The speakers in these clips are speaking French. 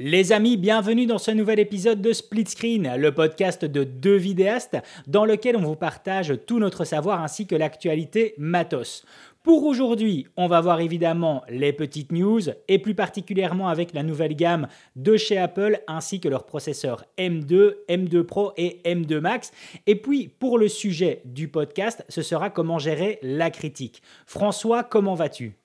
Les amis, bienvenue dans ce nouvel épisode de Split Screen, le podcast de deux vidéastes dans lequel on vous partage tout notre savoir ainsi que l'actualité matos. Pour aujourd'hui, on va voir évidemment les petites news et plus particulièrement avec la nouvelle gamme de chez Apple ainsi que leurs processeurs M2, M2 Pro et M2 Max. Et puis pour le sujet du podcast, ce sera comment gérer la critique. François, comment vas-tu?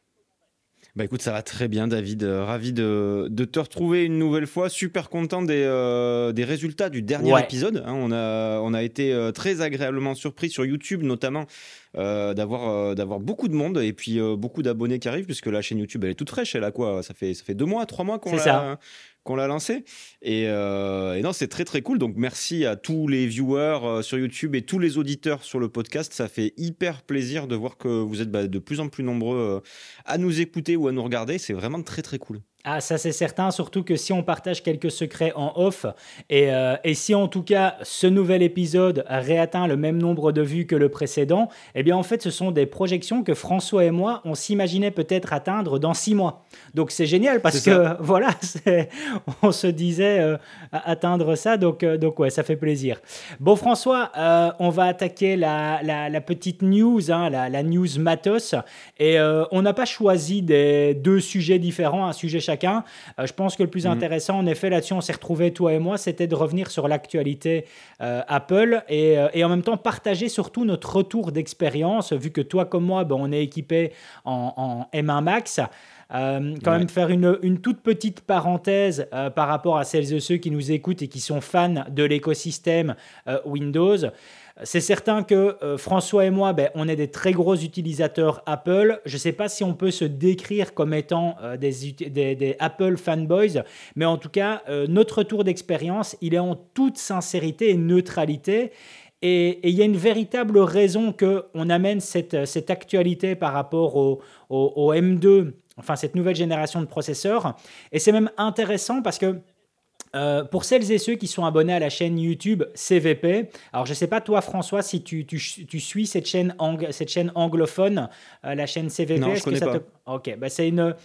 Bah écoute, ça va très bien, David. Euh, ravi de, de, te retrouver une nouvelle fois. Super content des, euh, des résultats du dernier épisode. Hein. on, a, on a été euh, très agréablement surpris sur YouTube, notamment d'avoir d'avoir beaucoup de monde et puis beaucoup d'abonnés qui arrivent, puisque la chaîne YouTube, elle est toute fraîche. Elle a quoi? Ça fait, ça fait deux mois, trois mois qu'on l'a qu'on l'a lancé. Euh, et, non, c'est très très cool. Donc merci à tous les viewers euh, sur YouTube et tous les auditeurs sur le podcast. Ça fait hyper plaisir de voir que vous êtes bah, de plus en plus nombreux euh, à nous écouter ou à nous regarder. C'est vraiment très très cool. Ah, ça c'est certain, surtout que si on partage quelques secrets en off, et, euh, et, si en tout cas ce nouvel épisode réatteint le même nombre de vues que le précédent, eh bien en fait ce sont des projections que François et moi, on s'imaginait peut-être atteindre dans six mois. Donc c'est génial parce que voilà, on se disait euh, atteindre ça, donc, euh, donc ouais, ça fait plaisir. Bon François, on va attaquer la, la, petite news, hein, la, la, news matos, et on n'a pas choisi des deux sujets différents, un sujet chacun euh, je pense que le plus mm. intéressant, en effet, là-dessus, on s'est retrouvés, toi et moi, c'était de revenir sur l'actualité euh, Apple euh, et, en même temps partager surtout notre retour d'expérience, vu que toi comme moi, ben, on est équipé en, M1 Max. quand même faire une, une, toute petite parenthèse par rapport à celles et ceux qui nous écoutent et qui sont fans de l'écosystème Windows. C'est certain que euh, François et moi, ben, on est des très gros utilisateurs Apple. Je ne sais pas si on peut se décrire comme étant euh, des, Apple fanboys, mais en tout cas, euh, notre retour d'expérience, il est en toute sincérité et neutralité. Et il y a une véritable raison qu'on amène cette, cette, actualité par rapport au, au M2, enfin cette nouvelle génération de processeurs. Et c'est même intéressant parce que euh, pour celles et ceux qui sont abonnés à la chaîne YouTube CVP, alors je ne sais pas toi François si tu, tu, suis cette chaîne, cette chaîne anglophone, euh, la chaîne CVP. Non, je connais pas. Ok, bah c'est un,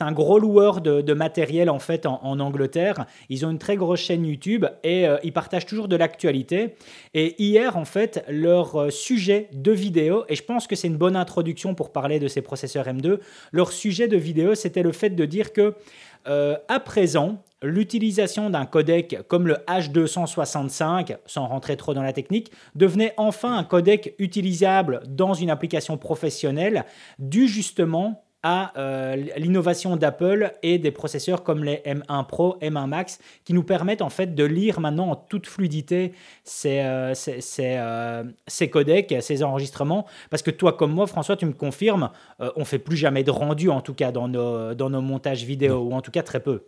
un, gros loueur de, de, matériel en fait en, Angleterre. Ils ont une très grosse chaîne YouTube et euh, ils partagent toujours de l'actualité. Et hier en fait, leur sujet de vidéo, et je pense que c'est une bonne introduction pour parler de ces processeurs M2, leur sujet de vidéo c'était le fait de dire que à présent, l'utilisation d'un codec comme le H265, sans rentrer trop dans la technique, devenait enfin un codec utilisable dans une application professionnelle, dû justement à euh, l'innovation d'Apple et des processeurs comme les M1 Pro, M1 Max, qui nous permettent en fait de lire maintenant en toute fluidité ces, euh, euh, ces, codecs, ces enregistrements. Parce que toi comme moi, François, tu me confirmes, on fait plus jamais de rendu, en tout cas dans nos, dans nos montages vidéo, ou en tout cas très peu.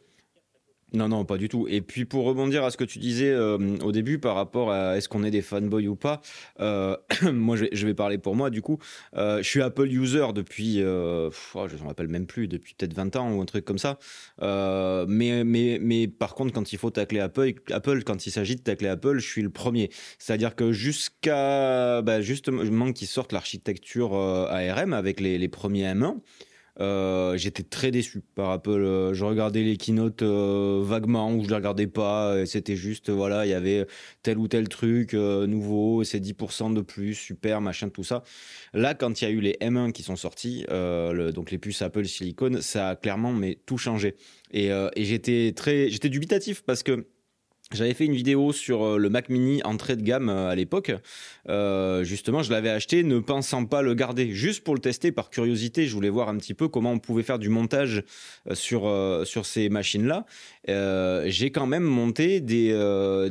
Non, non, pas du tout. Et puis pour rebondir à ce que tu disais euh, au début par rapport à est-ce qu'on est des fanboys ou pas, euh, moi je vais, parler pour moi du coup. Euh, je suis Apple user depuis, oh, je ne me rappelle même plus, depuis peut-être 20 ans ou un truc comme ça. mais, mais, mais par contre, quand il faut tacler Apple, Apple quand il s'agit de tacler Apple, je suis le premier. C'est-à-dire que jusqu'à bah, justement qu'ils sortent l'architecture ARM avec les, les premiers M1. Euh, j'étais très déçu par Apple. Euh, je regardais les keynotes euh, vaguement ou je les regardais pas. C'était juste, voilà, il y avait tel ou tel truc nouveau, c'est 10% de plus, super, machin, tout ça. Là, quand il y a eu les M1 qui sont sortis, donc les puces Apple Silicon, ça a clairement mais tout changé. Et, et j'étais très, j'étais dubitatif parce que j'avais fait une vidéo sur euh, le Mac Mini entrée de gamme euh, à l'époque. Euh, justement, je l'avais acheté ne pensant pas le garder, juste pour le tester par curiosité. Je voulais voir un petit peu comment on pouvait faire du montage sur, sur ces machines-là. J'ai quand même monté des,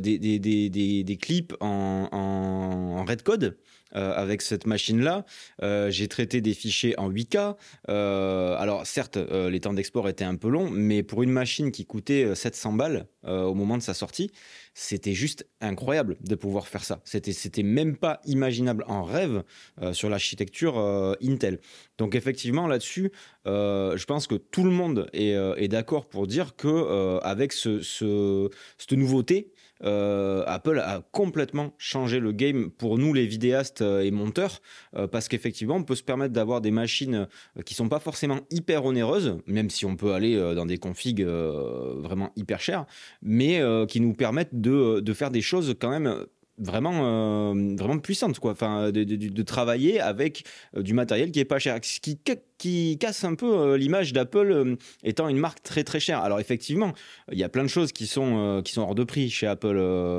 des, des, des, des, clips en, en, en Redcode. Euh, avec cette machine-là. Euh, j'ai traité des fichiers en 8K. Euh, alors certes, les temps d'export étaient un peu longs, mais pour une machine qui coûtait 700 balles au moment de sa sortie, c'était juste incroyable de pouvoir faire ça. C'était, même pas imaginable en rêve sur l'architecture Intel. Donc effectivement là-dessus, je pense que tout le monde est, d'accord pour dire que avec ce, ce, cette nouveauté, euh, Apple a complètement changé le game pour nous les vidéastes et monteurs, parce qu'effectivement, on peut se permettre d'avoir des machines qui sont pas forcément hyper onéreuses, même si on peut aller dans des configs vraiment hyper chères, mais qui nous permettent de, de faire des choses quand même vraiment euh, vraiment puissante quoi. Enfin de, travailler avec euh, du matériel qui est pas cher. Ce qui, qui casse un peu euh, l'image d'Apple étant une marque très très chère. Alors effectivement il y a plein de choses qui sont qui sont hors de prix chez Apple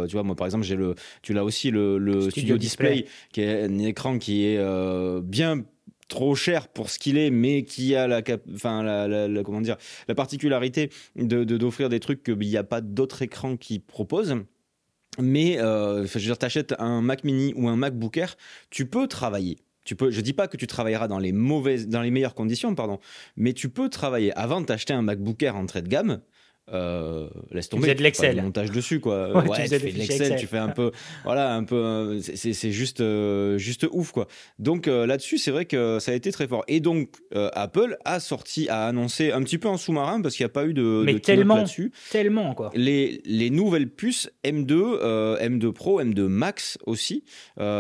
tu vois. Moi par exemple j'ai le tu l'as aussi le, Studio, Display, qui est un écran qui est bien trop cher pour ce qu'il est, mais qui a la, enfin la, comment dire, la particularité de d'offrir des trucs qu'il n'y a pas d'autres écrans qui proposent. Mais euh, je veux dire, t'achètes un Mac Mini ou un MacBook Air, tu peux travailler. Tu peux, je dis pas que tu travailleras dans les mauvaises, dans les meilleures conditions, pardon, mais tu peux travailler. Avant de t'acheter un MacBook Air entrée de gamme, euh, laisse tomber. Tu fais de l'Excel. montage dessus, quoi. Ouais, tu, fais de l'Excel, tu fais un peu, voilà, un peu, c'est juste, euh, juste ouf, quoi. Donc euh, là-dessus, c'est vrai que ça a été très fort. Et donc Apple a sorti, a annoncé un petit peu en sous-marin parce qu'il n'y a pas eu de, Mais tellement, là-dessus. Tellement, quoi. Les, les nouvelles puces M2, M2 Pro, M2 Max aussi,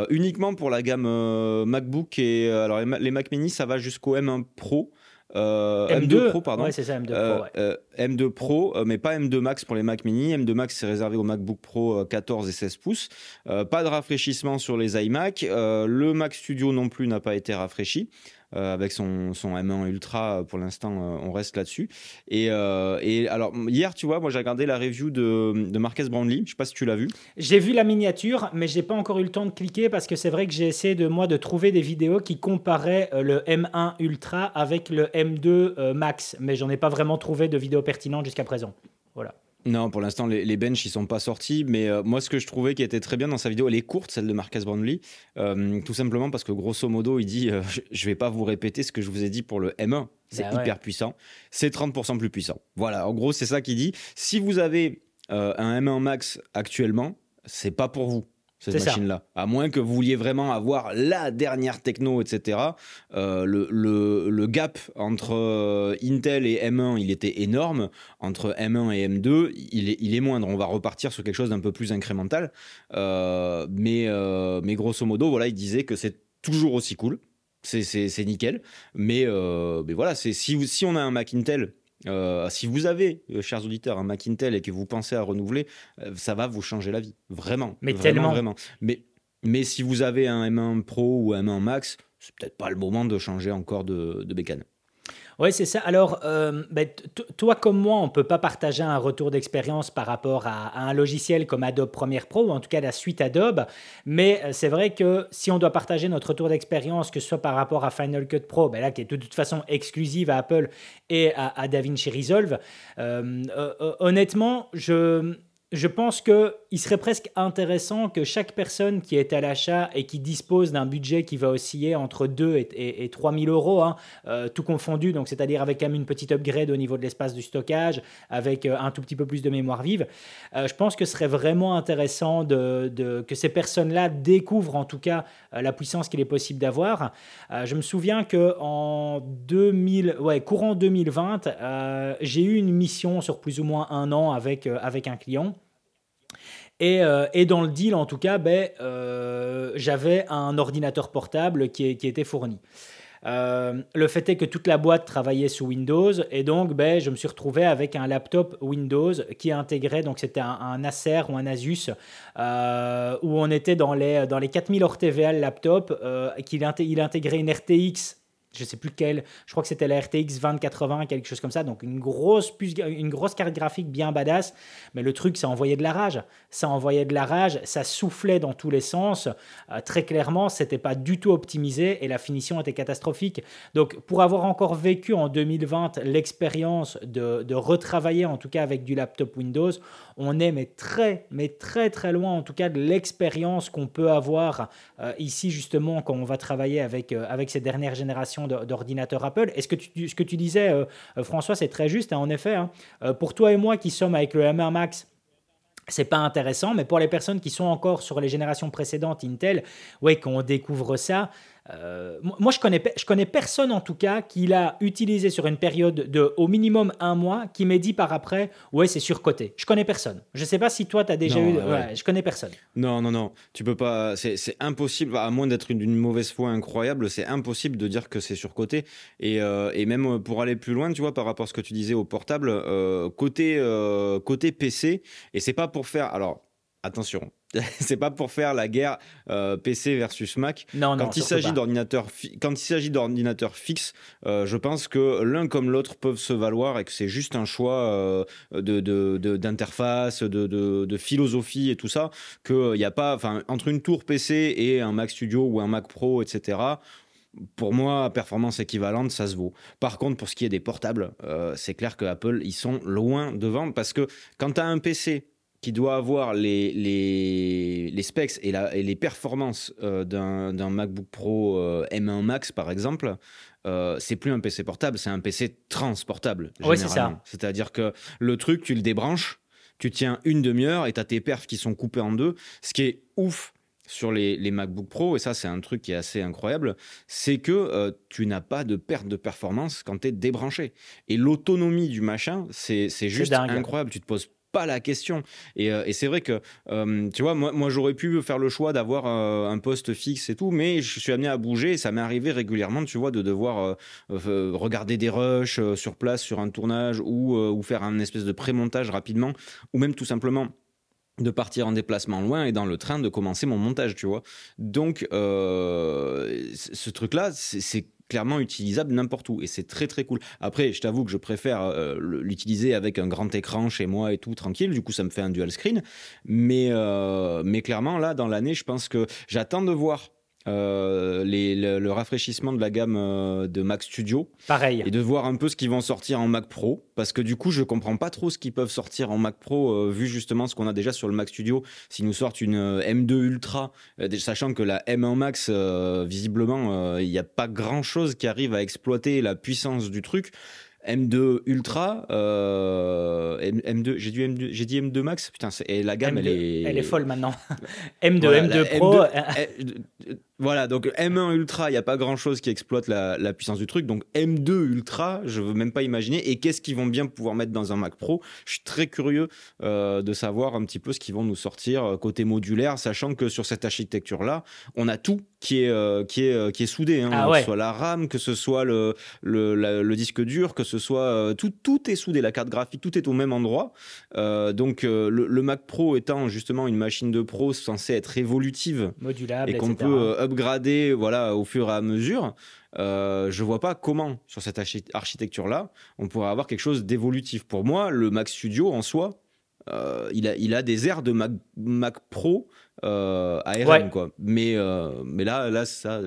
uniquement pour la gamme MacBook et alors les Mac Mini, ça va jusqu'au M1 Pro. Euh, M2, Pro, pardon. Ouais, c'est ça, M2 Pro. Euh, euh, M2 Pro, mais pas M2 Max pour les Mac mini. M2 Max, c'est réservé au MacBook Pro 14 et 16 pouces. pas de rafraîchissement sur les iMac. le Mac Studio non plus n'a pas été rafraîchi. Euh, avec son, son, M1 Ultra. Pour l'instant, euh, on reste là-dessus. Et, euh, et, alors, hier, tu vois, moi, j'ai regardé la review de, de Marques Brownlee. Je sais pas si tu l'as vu. J'ai vu la miniature, mais j'ai pas encore eu le temps de cliquer parce que c'est vrai que j'ai essayé de moi de trouver des vidéos qui comparaient le M1 Ultra avec le M2 Max, mais j'en ai pas vraiment trouvé de vidéos pertinentes jusqu'à présent. Voilà. Non, pour l'instant, les, les benches, ils sont pas sortis. Mais euh, moi, ce que je trouvais qui était très bien dans sa vidéo, elle est courte, celle de Marcus Brownlee. Euh, tout simplement parce que, grosso modo, il dit euh, je, ne vais pas vous répéter ce que je vous ai dit pour le M1. C'est bah hyper puissant. C'est 30% plus puissant. Voilà, en gros, c'est ça qu'il dit. Si vous avez un M1 Max actuellement, c'est pas pour vous cette machine-là. À moins que vous vouliez vraiment avoir la dernière techno, etc. Euh, le, le, le, gap entre euh, Intel et M1, il était énorme. Entre M1 et M2, il est, il est moindre. On va repartir sur quelque chose d'un peu plus incrémental. Euh, mais, mais grosso modo, voilà, il disait que c'est toujours aussi cool. C'est nickel. Mais, mais voilà, si, si on a un Mac Intel euh, si vous avez, euh, chers auditeurs, un Mac Intel et que vous pensez à renouveler, euh, ça va vous changer la vie. Vraiment. Mais vraiment, tellement. Vraiment. Mais, mais si vous avez un M1 Pro ou un M1 Max, c'est peut-être pas le moment de changer encore de, de bécane. Oui, c'est ça. Alors, euh, ben, toi comme moi, on ne peut pas partager un retour d'expérience par rapport à, un logiciel comme Adobe Premiere Pro, ou en tout cas la suite Adobe. Mais euh, c'est vrai que si on doit partager notre retour d'expérience, que ce soit par rapport à Final Cut Pro, ben là, qui est de toute façon exclusive à Apple et à, DaVinci Resolve, euh, honnêtement, je je pense qu'il serait presque intéressant que chaque personne qui est à l'achat et qui dispose d'un budget qui va osciller entre 2 et, et, 3 000 euros, hein, euh, tout confondu, donc c'est-à-dire avec quand même une petite upgrade au niveau de l'espace du stockage, avec euh, un tout petit peu plus de mémoire vive, euh, je pense que ce serait vraiment intéressant de, que ces personnes-là découvrent en tout cas la puissance qu'il est possible d'avoir. je me souviens que en 2000, ouais, courant 2020, j'ai eu une mission sur plus ou moins un an avec, avec un client. Euh, et, dans le deal, en tout cas, ben, euh, j'avais un ordinateur portable qui, était fourni. Euh, le fait est que toute la boîte travaillait sous Windows et donc ben, je me suis retrouvé avec un laptop Windows qui intégrait, donc c'était un, Acer ou un Asus, où on était dans les, dans les 4000 hors TVA le laptop, qu'il il intégrait une RTX je sais plus quelle, je crois que c'était la RTX 2080, quelque chose comme ça, donc une grosse, une grosse carte graphique bien badass, mais le truc, ça envoyait de la rage, ça envoyait de la rage, ça soufflait dans tous les sens, euh, très clairement, c'était pas du tout optimisé et la finition était catastrophique. Donc pour avoir encore vécu en 2020 l'expérience de, de retravailler en tout cas avec du laptop Windows, on est mais très, mais très très loin en tout cas de l'expérience qu'on peut avoir euh, ici justement quand on va travailler avec, euh, avec ces dernières générations d'ordinateurs Apple. Et ce que tu, ce que tu disais, euh, François, c'est très juste, hein, en effet. Hein. pour toi et moi qui sommes avec le M1 Max, c'est pas intéressant, mais pour les personnes qui sont encore sur les générations précédentes Intel, ouais, qu'on découvre ça, euh, moi, je connais, je connais personne en tout cas qui l'a utilisé sur une période de au minimum un mois qui m'ait dit par après, ouais, c'est surcoté. Je connais personne. Je sais pas si toi, tu as déjà eu. Ouais. je connais personne. Non, non, non. Tu peux pas. C'est impossible, à moins d'être d'une mauvaise foi incroyable, c'est impossible de dire que c'est surcoté. Et, euh, et même pour aller plus loin, tu vois, par rapport à ce que tu disais au portable, euh, côté, côté PC, et c'est pas pour faire. Alors, attention, c'est pas pour faire la guerre euh, PC versus Mac. Non, quand, il s'agit d'ordinateur, quand il s'agit d'ordinateur fixe, euh, je pense que l'un comme l'autre peuvent se valoir et que c'est juste un choix euh, de, d'interface, de, de, philosophie et tout ça. Qu'il n'y a pas, enfin, entre une tour PC et un Mac Studio ou un Mac Pro, etc pour moi, performance équivalente, ça se vaut. Par contre, pour ce qui est des portables, c'est clair que Apple, ils sont loin devant parce que quand tu as un PC qui doit avoir les, les, les specs et, la, et, les performances euh, d'un MacBook Pro euh, M1 Max, par exemple, euh, c'est plus un PC portable, c'est un PC transportable. Oui, c'est ça. C'est-à-dire que le truc, tu le débranches, tu tiens une demi-heure et tu as tes perfs qui sont coupés en deux. Ce qui est ouf sur les, les MacBook Pro, et ça c'est un truc qui est assez incroyable, c'est que tu n'as pas de perte de performance quand tu es débranché. Et l'autonomie du machin, c'est juste incroyable. Tu te poses la question. Et, euh, et c'est vrai que, euh, tu vois, moi, j'aurais pu faire le choix d'avoir euh, un poste fixe et tout, mais je suis amené à bouger ça m'est arrivé régulièrement, tu vois, de devoir regarder des rushs sur place, sur un tournage ou, ou faire un espèce de pré-montage rapidement, ou même tout simplement de partir en déplacement loin et dans le train de commencer mon montage, tu vois. Donc, ce truc-là, c'est clairement utilisable n'importe où et c'est très très cool. Après, je t'avoue que je préfère euh, l'utiliser avec un grand écran chez moi et tout tranquille. Du coup, ça me fait un dual screen. Mais euh, mais clairement là, dans l'année, je pense que j'attends de voir euh, le, rafraîchissement de la gamme euh, de Mac Studio. Pareil. Et de voir un peu ce qu'ils vont sortir en Mac Pro. Parce que du coup, je comprends pas trop ce qu'ils peuvent sortir en Mac Pro, euh, vu justement ce qu'on a déjà sur le Mac Studio. S'ils nous sortent une M2 Ultra, sachant que la M1 Max, visiblement, il n'y a pas grand chose qui arrive à exploiter la puissance du truc. M2 Ultra, M2, j'ai dit M2, j'ai dit M2 Max, putain, et la gamme elle est, elle est folle maintenant. M2, M2 Pro. Voilà, donc M1 Ultra, il n'y a pas grand-chose qui exploite la, puissance du truc. Donc M2 Ultra, je veux même pas imaginer. Et qu'est-ce qu'ils vont bien pouvoir mettre dans un Mac Pro? Je suis très curieux euh, de savoir un petit peu ce qu'ils vont nous sortir euh, côté modulaire, sachant que sur cette architecture-là, on a tout qui est, euh, qui est, qui est soudé. Hein. Ah que ce soit la RAM, que ce soit le, le, disque dur, que ce soit... tout, tout est soudé, la carte graphique, tout est au même endroit. donc le, Mac Pro étant justement une machine de pro censée être évolutive. Modulable, et qu'on peut upgrader voilà, au fur et à mesure, euh, je vois pas comment, sur cette architecture-là, on pourrait avoir quelque chose d'évolutif. Pour moi, le Mac Studio en soi, euh, il, a, il a des airs de Mac, Mac Pro euh, ARM, quoi. Mais, euh, mais là, là ça,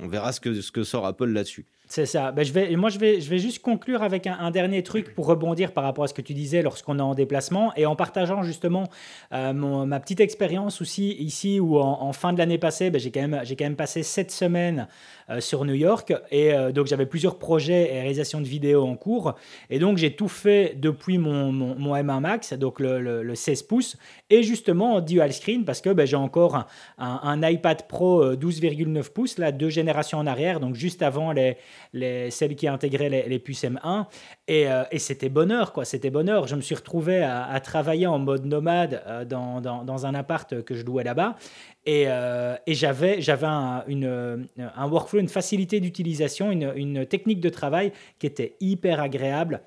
on, verra ce que, ce que sort Apple là-dessus. C'est ça. Ben, je vais, moi, je vais, je vais juste conclure avec un, dernier truc pour rebondir par rapport à ce que tu disais lorsqu'on est en déplacement et en partageant justement euh, ma petite expérience aussi ici où en, fin de l'année passée, ben, j'ai quand, même, quand même passé sept semaines euh, sur New York et euh, donc j'avais plusieurs projets et réalisations de vidéos en cours et donc j'ai tout fait depuis mon, mon, M1 Max, donc le, le, 16 pouces et justement en dual screen parce que ben, j'ai encore un, un, iPad Pro 12,9 pouces, là, deux générations en arrière, donc juste avant les les, celles qui intégraient les, les puces M1. Euh, et, c'était bonheur, quoi. C'était bonheur. Je me suis retrouvé à, travailler en mode nomade euh, dans, dans, un appart que je louais là-bas. Et, euh, et j'avais, j'avais un, une, un workflow, une facilité d'utilisation, une, une technique de travail qui était hyper agréable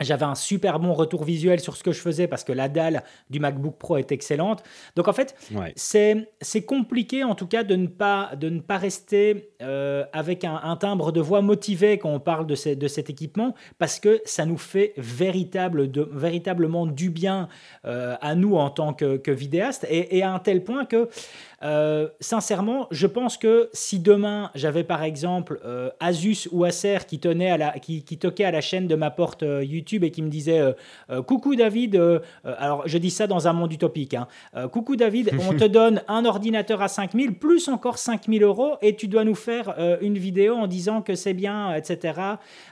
j'avais un super bon retour visuel sur ce que je faisais parce que la dalle du MacBook Pro est excellente. Donc en fait, c'est compliqué en tout cas de ne pas, de ne pas rester euh, avec un, timbre de voix motivé quand on parle de, de cet équipement parce que ça nous fait véritable, de, véritablement du bien euh, à nous en tant que, que vidéaste et, et, à un tel point que euh, sincèrement, je pense que si demain j'avais par exemple euh, Asus ou Acer qui, tenait à la, qui, qui toquait à la chaîne de ma porte euh, YouTube et qui me disait Coucou David, alors je dis ça dans un monde utopique, hein, Coucou David, on te donne un ordinateur à 5000 plus encore 5000 euros et tu dois nous faire une vidéo en disant que c'est bien, etc.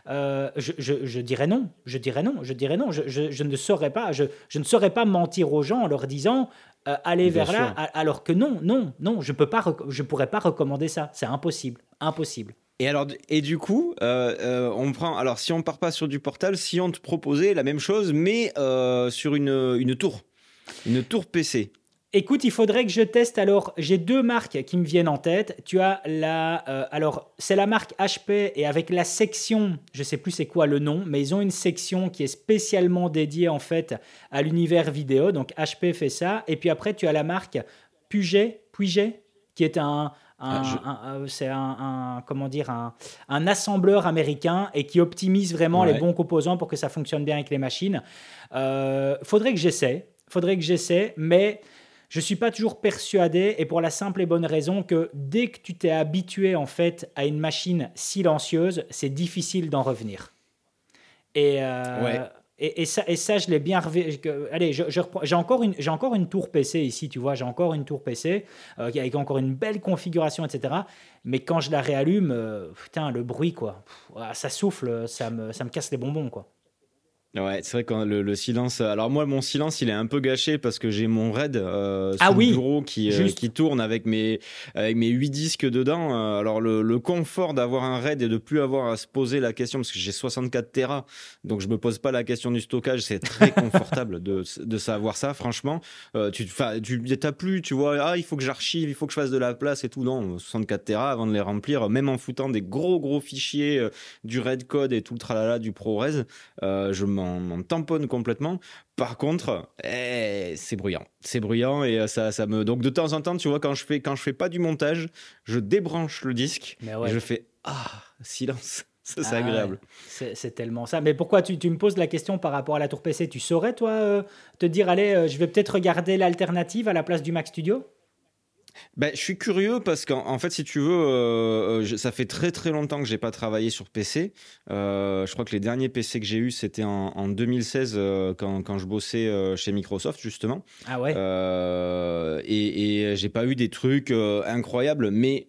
Je, je, dirais non, je dirais non, je dirais non, je, je ne saurais pas, je, ne saurais pas mentir aux gens en leur disant euh, aller vers là, alors que non, non, non, je peux pas, je pourrais pas recommander ça, c'est impossible, impossible. Et alors, et du coup, euh, euh, on prend. Alors, si on part pas sur du portal, si on te proposait la même chose, mais euh, sur une, une tour, une tour PC. Écoute, il faudrait que je teste. Alors, j'ai deux marques qui me viennent en tête. Tu as la. alors, c'est la marque HP et avec la section, je sais plus c'est quoi le nom, mais ils ont une section qui est spécialement dédiée en fait à l'univers vidéo. Donc, HP fait ça. Et puis après, tu as la marque Puget, Puget, qui est un, ah, c'est un, comment dire un, assembleur américain et qui optimise vraiment les bons composants pour que ça fonctionne bien avec les machines. Euh, faudrait que j'essaie, faudrait que j'essaie, mais je suis pas toujours persuadé et pour la simple et bonne raison que dès que tu t'es habitué en fait à une machine silencieuse, c'est difficile d'en revenir. Et euh, et, ça, et ça, je l'ai bien revu. Allez, j'ai encore, une, encore une tour PC ici, tu vois, j'ai encore une tour PC euh, avec encore une belle configuration, etc. Mais quand je la réallume, euh, putain, le bruit, quoi, ça souffle, ça me, ça me casse les bonbons, quoi. Ouais, c'est vrai que le, silence. Alors moi, mon silence, il est un peu gâché parce que j'ai mon RAID euh, ah oui, bureau qui, euh, qui tourne avec mes avec mes huit disques dedans. Euh, alors le, le confort d'avoir un RAID et de plus avoir à se poser la question parce que j'ai 64 Tera, donc je me pose pas la question du stockage. C'est très confortable de, de savoir ça. Franchement, euh, tu tu t'as plus, tu vois, ah il faut que j'archive, il faut que je fasse de la place et tout. Non, 64 Tera avant de les remplir, même en foutant des gros gros fichiers du RAID code et tout le tralala du ProRes, je m'en m'en tamponne complètement. Par contre, eh, c'est bruyant. C'est bruyant et euh, ça, ça me. Donc de temps en temps, tu vois, quand je fais, quand je fais pas du montage, je débranche le disque et je fais Ah, silence. Ça, c'est ah agréable. C'est tellement ça. Mais pourquoi tu, tu, me poses la question par rapport à la tour PC Tu saurais, toi, euh, te dire, allez, euh, je vais peut-être regarder l'alternative à la place du Mac Studio? Ben, je suis curieux parce qu'en fait, si tu veux, euh, euh, ça fait très très longtemps que j'ai pas travaillé sur PC. Euh, je crois que les derniers PC que j'ai eu, c'était en, 2016 quand, quand, je bossais chez Microsoft justement. Ah ouais. et, et j'ai pas eu des trucs incroyables, mais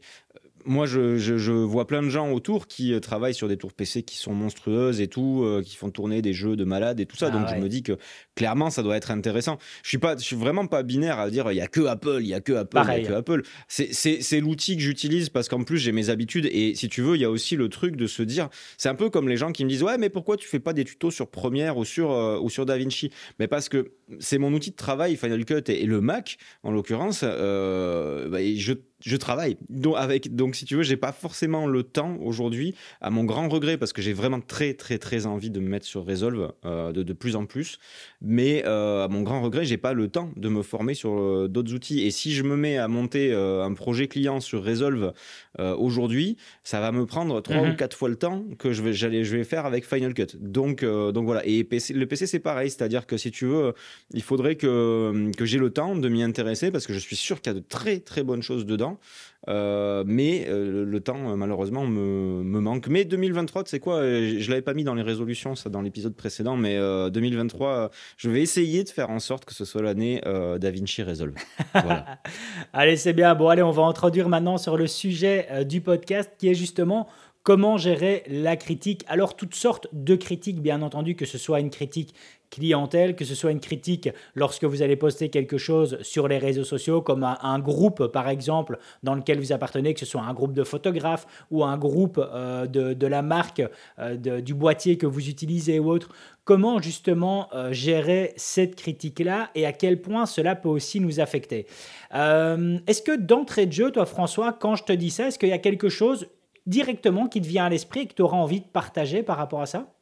moi, je, vois plein de gens autour qui euh, travaillent sur des tours PC qui sont monstrueuses et tout, euh, qui font tourner des jeux de malades et tout ça. Ah donc, je me dis que clairement, ça doit être intéressant. Je suis pas, je suis vraiment pas binaire à dire il y a que Apple, il y a que Apple, il y a que Apple. C'est l'outil que j'utilise parce qu'en plus j'ai mes habitudes et si tu veux, il y a aussi le truc de se dire, c'est un peu comme les gens qui me disent ouais, mais pourquoi tu fais pas des tutos sur Premiere ou sur euh, ou sur DaVinci? Mais parce que c'est mon outil de travail, Final Cut et, le Mac en l'occurrence. Bah, je je travaille. Donc, avec, donc, si tu veux, j'ai pas forcément le temps aujourd'hui, à mon grand regret, parce que j'ai vraiment très, très, très envie de me mettre sur Resolve euh, de, de, plus en plus. Mais euh, à mon grand regret, j'ai pas le temps de me former sur euh, d'autres outils. Et si je me mets à monter un projet client sur Resolve aujourd'hui, ça va me prendre trois mhm. ou quatre fois le temps que je vais, je vais faire avec Final Cut. Donc, donc voilà. Et PC, le PC, c'est pareil. C'est-à-dire que si tu veux, il faudrait que, que j'ai le temps de m'y intéresser parce que je suis sûr qu'il y a de très, très bonnes choses dedans. Euh, mais euh, le temps, euh, malheureusement, me, manque. Mais 2023, c'est quoi Je l'avais pas mis dans les résolutions, ça, dans l'épisode précédent, mais 2023, je vais essayer de faire en sorte que ce soit l'année DaVinci Resolve. allez, c'est bien. Bon, allez, on va introduire maintenant sur le sujet du podcast qui est justement comment gérer la critique. Alors, toutes sortes de critiques, bien entendu, que ce soit une critique clientèle, que ce soit une critique lorsque vous allez poster quelque chose sur les réseaux sociaux, comme un, groupe par exemple dans lequel vous appartenez, que ce soit un groupe de photographes ou un groupe euh, de, la marque euh, du boîtier que vous utilisez ou autre. Comment justement euh, gérer cette critique-là et à quel point cela peut aussi nous affecter? Est-ce que d'entrée de jeu, toi François, quand je te dis ça, est-ce qu'il y a quelque chose directement qui te vient à l'esprit et que tu auras envie de partager par rapport à ça?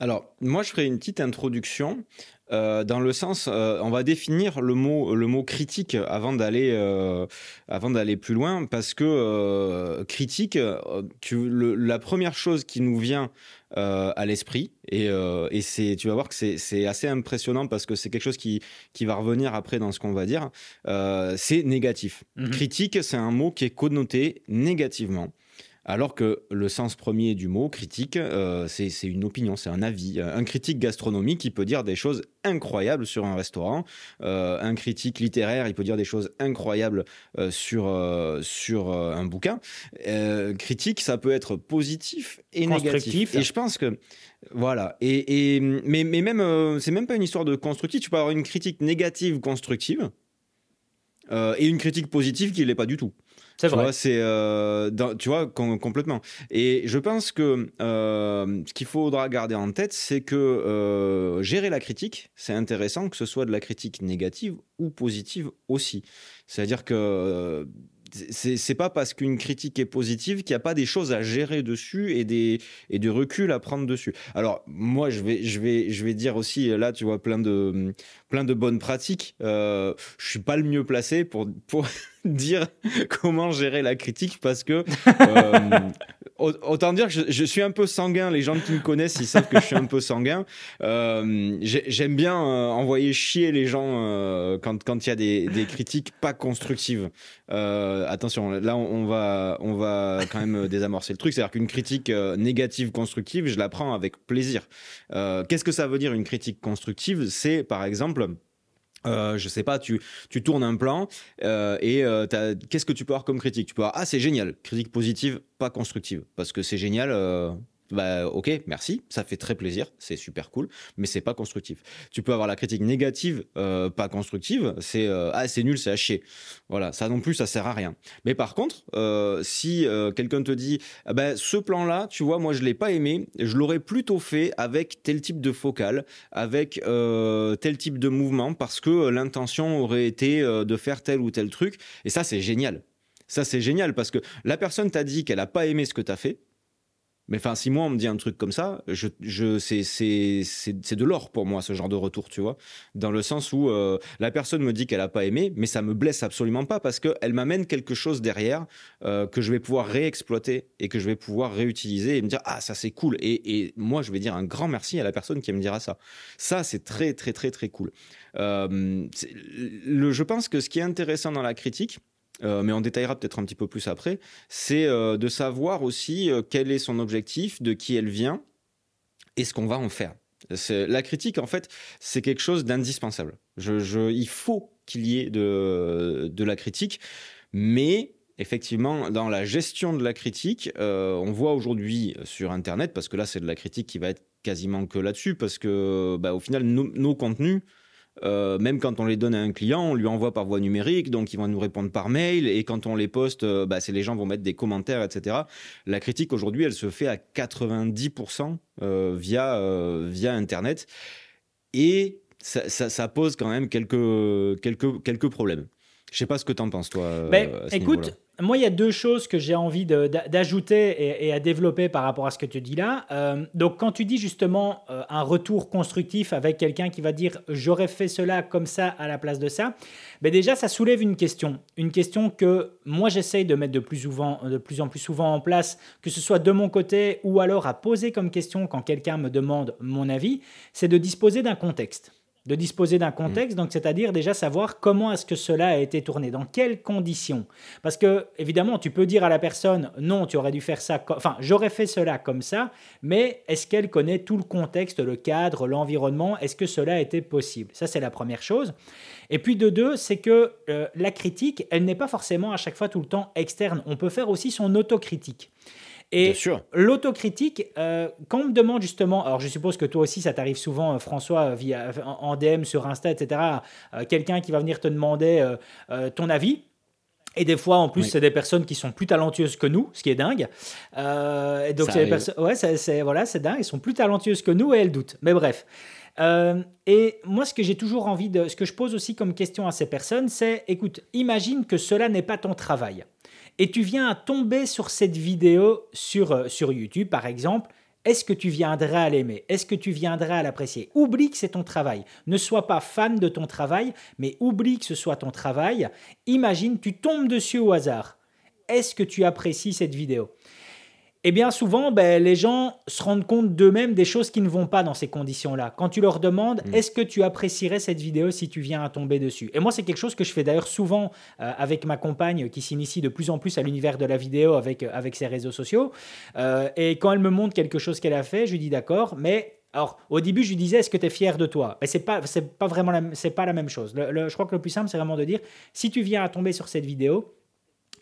Alors, moi, je ferai une petite introduction euh, dans le sens, euh, on va définir le mot, le mot critique avant d'aller, euh, avant d'aller plus loin, parce que critique, la première chose qui nous vient à l'esprit, et, c'est, tu vas voir que c'est, assez impressionnant parce que c'est quelque chose qui, qui va revenir après dans ce qu'on va dire, c'est négatif. Mmh critique, c'est un mot qui est connoté négativement. Alors que le sens premier du mot critique, euh, c'est une opinion, c'est un avis. Un critique gastronomique, il peut dire des choses incroyables sur un restaurant. Euh, un critique littéraire, il peut dire des choses incroyables euh, sur, sur un bouquin. critique, ça peut être positif et négatif. Et je pense que voilà. Et, mais, mais même, c'est même pas une histoire de constructif. Tu peux avoir une critique négative constructive et une critique positive qui l'est pas du tout. C'est vrai. c'est, euh, tu vois, complètement. Et je pense que euh, ce qu'il faudra garder en tête, c'est que euh, gérer la critique, c'est intéressant, que ce soit de la critique négative ou positive aussi. C'est-à-dire que c'est pas parce qu'une critique est positive qu'il n'y a pas des choses à gérer dessus et des et du recul à prendre dessus. Alors moi je vais je vais je vais dire aussi là tu vois plein de plein de bonnes pratiques. Euh, je suis pas le mieux placé pour pour dire comment gérer la critique parce que euh, autant dire que je, suis un peu sanguin. Les gens qui me connaissent, ils savent que je suis un peu sanguin. Euh, j'aime bien euh, envoyer chier les gens quand il y a des, des, critiques pas constructives. attention, là on va on va quand même désamorcer le truc. C'est-à-dire qu'une critique négative constructive, je la prends avec plaisir. Qu'est-ce que ça veut dire une critique constructive? C'est par exemple euh, je sais pas, tu, tu tournes un plan euh, et euh, qu'est-ce que tu peux avoir comme critique? Tu peux avoir ah c'est génial, critique positive, pas constructive, parce que c'est génial, bah ok, merci, ça fait très plaisir, c'est super cool, mais c'est pas constructif. Tu peux avoir la critique négative, euh, pas constructive, c'est euh, ah c'est nul, c'est à chier. Voilà, ça non plus, ça sert à rien. Mais par contre, euh, si quelqu'un te dit, ah ben ce plan-là, tu vois, moi je l'ai pas aimé, je l'aurais plutôt fait avec tel type de focale, avec tel type de mouvement, parce que l'intention aurait été de faire tel ou tel truc, et ça c'est génial. Ça c'est génial parce que la personne t'a dit qu'elle a pas aimé ce que tu as fait mais enfin, si moi on me dit un truc comme ça, je, c'est, c'est, c'est, de l'or pour moi ce genre de retour, tu vois. Dans le sens où euh, la personne me dit qu'elle a pas aimé, mais ça me blesse absolument pas parce qu'elle m'amène quelque chose derrière euh, que je vais pouvoir réexploiter et que je vais pouvoir réutiliser et me dire ah ça c'est cool. Et, moi je vais dire un grand merci à la personne qui me dira ça. Ça c'est très très très très cool. Euh, je pense que ce qui est intéressant dans la critique, euh, mais on détaillera peut-être un petit peu plus après, c'est euh, de savoir aussi euh, quel est son objectif, de qui elle vient et ce qu'on va en faire. La critique, en fait, c'est quelque chose d'indispensable. Je, il faut qu'il y ait de, la critique, mais effectivement, dans la gestion de la critique, on voit aujourd'hui sur Internet, parce que là, c'est de la critique qui va être quasiment que là-dessus, parce que bah, au final, nos contenus, euh, même quand on les donne à un client, on lui envoie par voie numérique, donc ils vont nous répondre par mail. Et quand on les poste, euh, bah, c'est les gens vont mettre des commentaires, etc. La critique aujourd'hui, elle se fait à 90% euh, via via Internet, et ça, ça, pose quand même quelques quelques quelques problèmes. Je sais pas ce que tu en penses toi. Ben, écoute moi, il y a deux choses que j'ai envie d'ajouter et, à développer par rapport à ce que tu dis là. Euh, donc, quand tu dis justement euh, un retour constructif avec quelqu'un qui va dire j'aurais fait cela comme ça à la place de ça, ben déjà, ça soulève une question. Une question que moi, j'essaye de mettre de plus, souvent, de plus en plus souvent en place, que ce soit de mon côté ou alors à poser comme question quand quelqu'un me demande mon avis, c'est de disposer d'un contexte de disposer d'un contexte, mm. donc c'est-à-dire déjà savoir comment est-ce que cela a été tourné, dans quelles conditions. Parce que évidemment, tu peux dire à la personne non, tu aurais dû faire ça, enfin j'aurais fait cela comme ça, mais est-ce qu'elle connaît tout le contexte, le cadre, l'environnement? Est-ce que cela a été possible? Ça c'est la première chose. Et puis de deux, c'est que euh, la critique, elle n'est pas forcément à chaque fois tout le temps externe. On peut faire aussi son autocritique. Et l'autocritique, euh, quand on me demande justement, alors je suppose que toi aussi ça t'arrive souvent, euh, François, via, en DM sur Insta, etc., euh, quelqu'un qui va venir te demander ton avis. Et des fois, en plus, c'est des personnes qui sont plus talentueuses que nous, ce qui est dingue. et donc, c'est ouais, c'est voilà, c'est dingue. Elles sont plus talentueuses que nous et elles doutent. Mais bref. et moi, ce que j'ai toujours envie de, ce que je pose aussi comme question à ces personnes, c'est, écoute, imagine que cela n'est pas ton travail et tu viens à tomber sur cette vidéo sur, euh, YouTube, par exemple, est-ce que tu viendras à l'aimer? Est-ce que tu viendras à l'apprécier? Oublie que c'est ton travail. Ne sois pas fan de ton travail, mais oublie que ce soit ton travail. Imagine, tu tombes dessus au hasard. Est-ce que tu apprécies cette vidéo? Et bien souvent, ben, les gens se rendent compte d'eux-mêmes des choses qui ne vont pas dans ces conditions-là. Quand tu leur demandes, mm. est-ce que tu apprécierais cette vidéo si tu viens à tomber dessus? Et moi, c'est quelque chose que je fais d'ailleurs souvent euh, avec ma compagne qui s'initie de plus en plus à l'univers de la vidéo avec, euh, avec ses réseaux sociaux. Euh, et quand elle me montre quelque chose qu'elle a fait, je lui dis d'accord, mais alors, au début, je lui disais, est-ce que tu es fier de toi? Mais c'est pas, c'est pas vraiment, c'est pas la même chose. je crois que le plus simple, c'est vraiment de dire, si tu viens à tomber sur cette vidéo,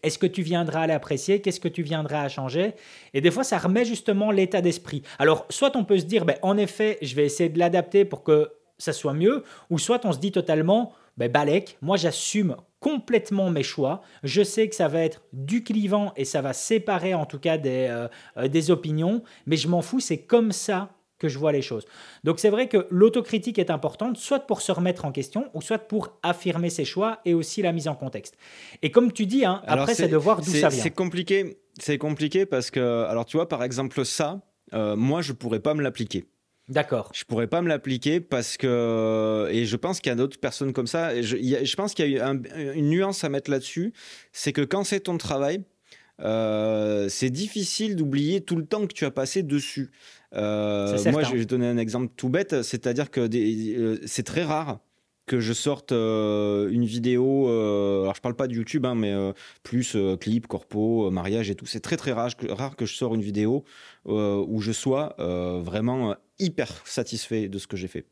est-ce que tu viendras à l'apprécier Qu'est-ce que tu viendras à changer? Et des fois, ça remet justement l'état d'esprit. Alors, soit on peut se dire, ben, en effet, je vais essayer de l'adapter pour que ça soit mieux, ou soit on se dit totalement, ben Balek, moi j'assume complètement mes choix. Je sais que ça va être du clivant et ça va séparer en tout cas des, euh, euh, des opinions, mais je m'en fous, c'est comme ça que je vois les choses. Donc c'est vrai que l'autocritique est importante, soit pour se remettre en question, ou soit pour affirmer ses choix et aussi la mise en contexte. Et comme tu dis, hein, après c'est de voir d'où ça vient. C'est compliqué, c'est compliqué parce que, alors tu vois, par exemple ça, euh, moi je pourrais pas me l'appliquer. D'accord. Je pourrais pas me l'appliquer parce que et je pense qu'il y a d'autres personnes comme ça. Et je, je pense qu'il y a une nuance à mettre là-dessus, c'est que quand c'est ton travail, euh, c'est difficile d'oublier tout le temps que tu as passé dessus. Euh, moi, je vais donner un exemple tout bête, c'est-à-dire que euh, c'est très rare que je sorte euh, une vidéo, alors je parle pas de YouTube, hein, mais plus clip, corpo, mariage et tout. C'est très très rare, rare que je sors une vidéo où je sois vraiment hyper satisfait de ce que j'ai fait.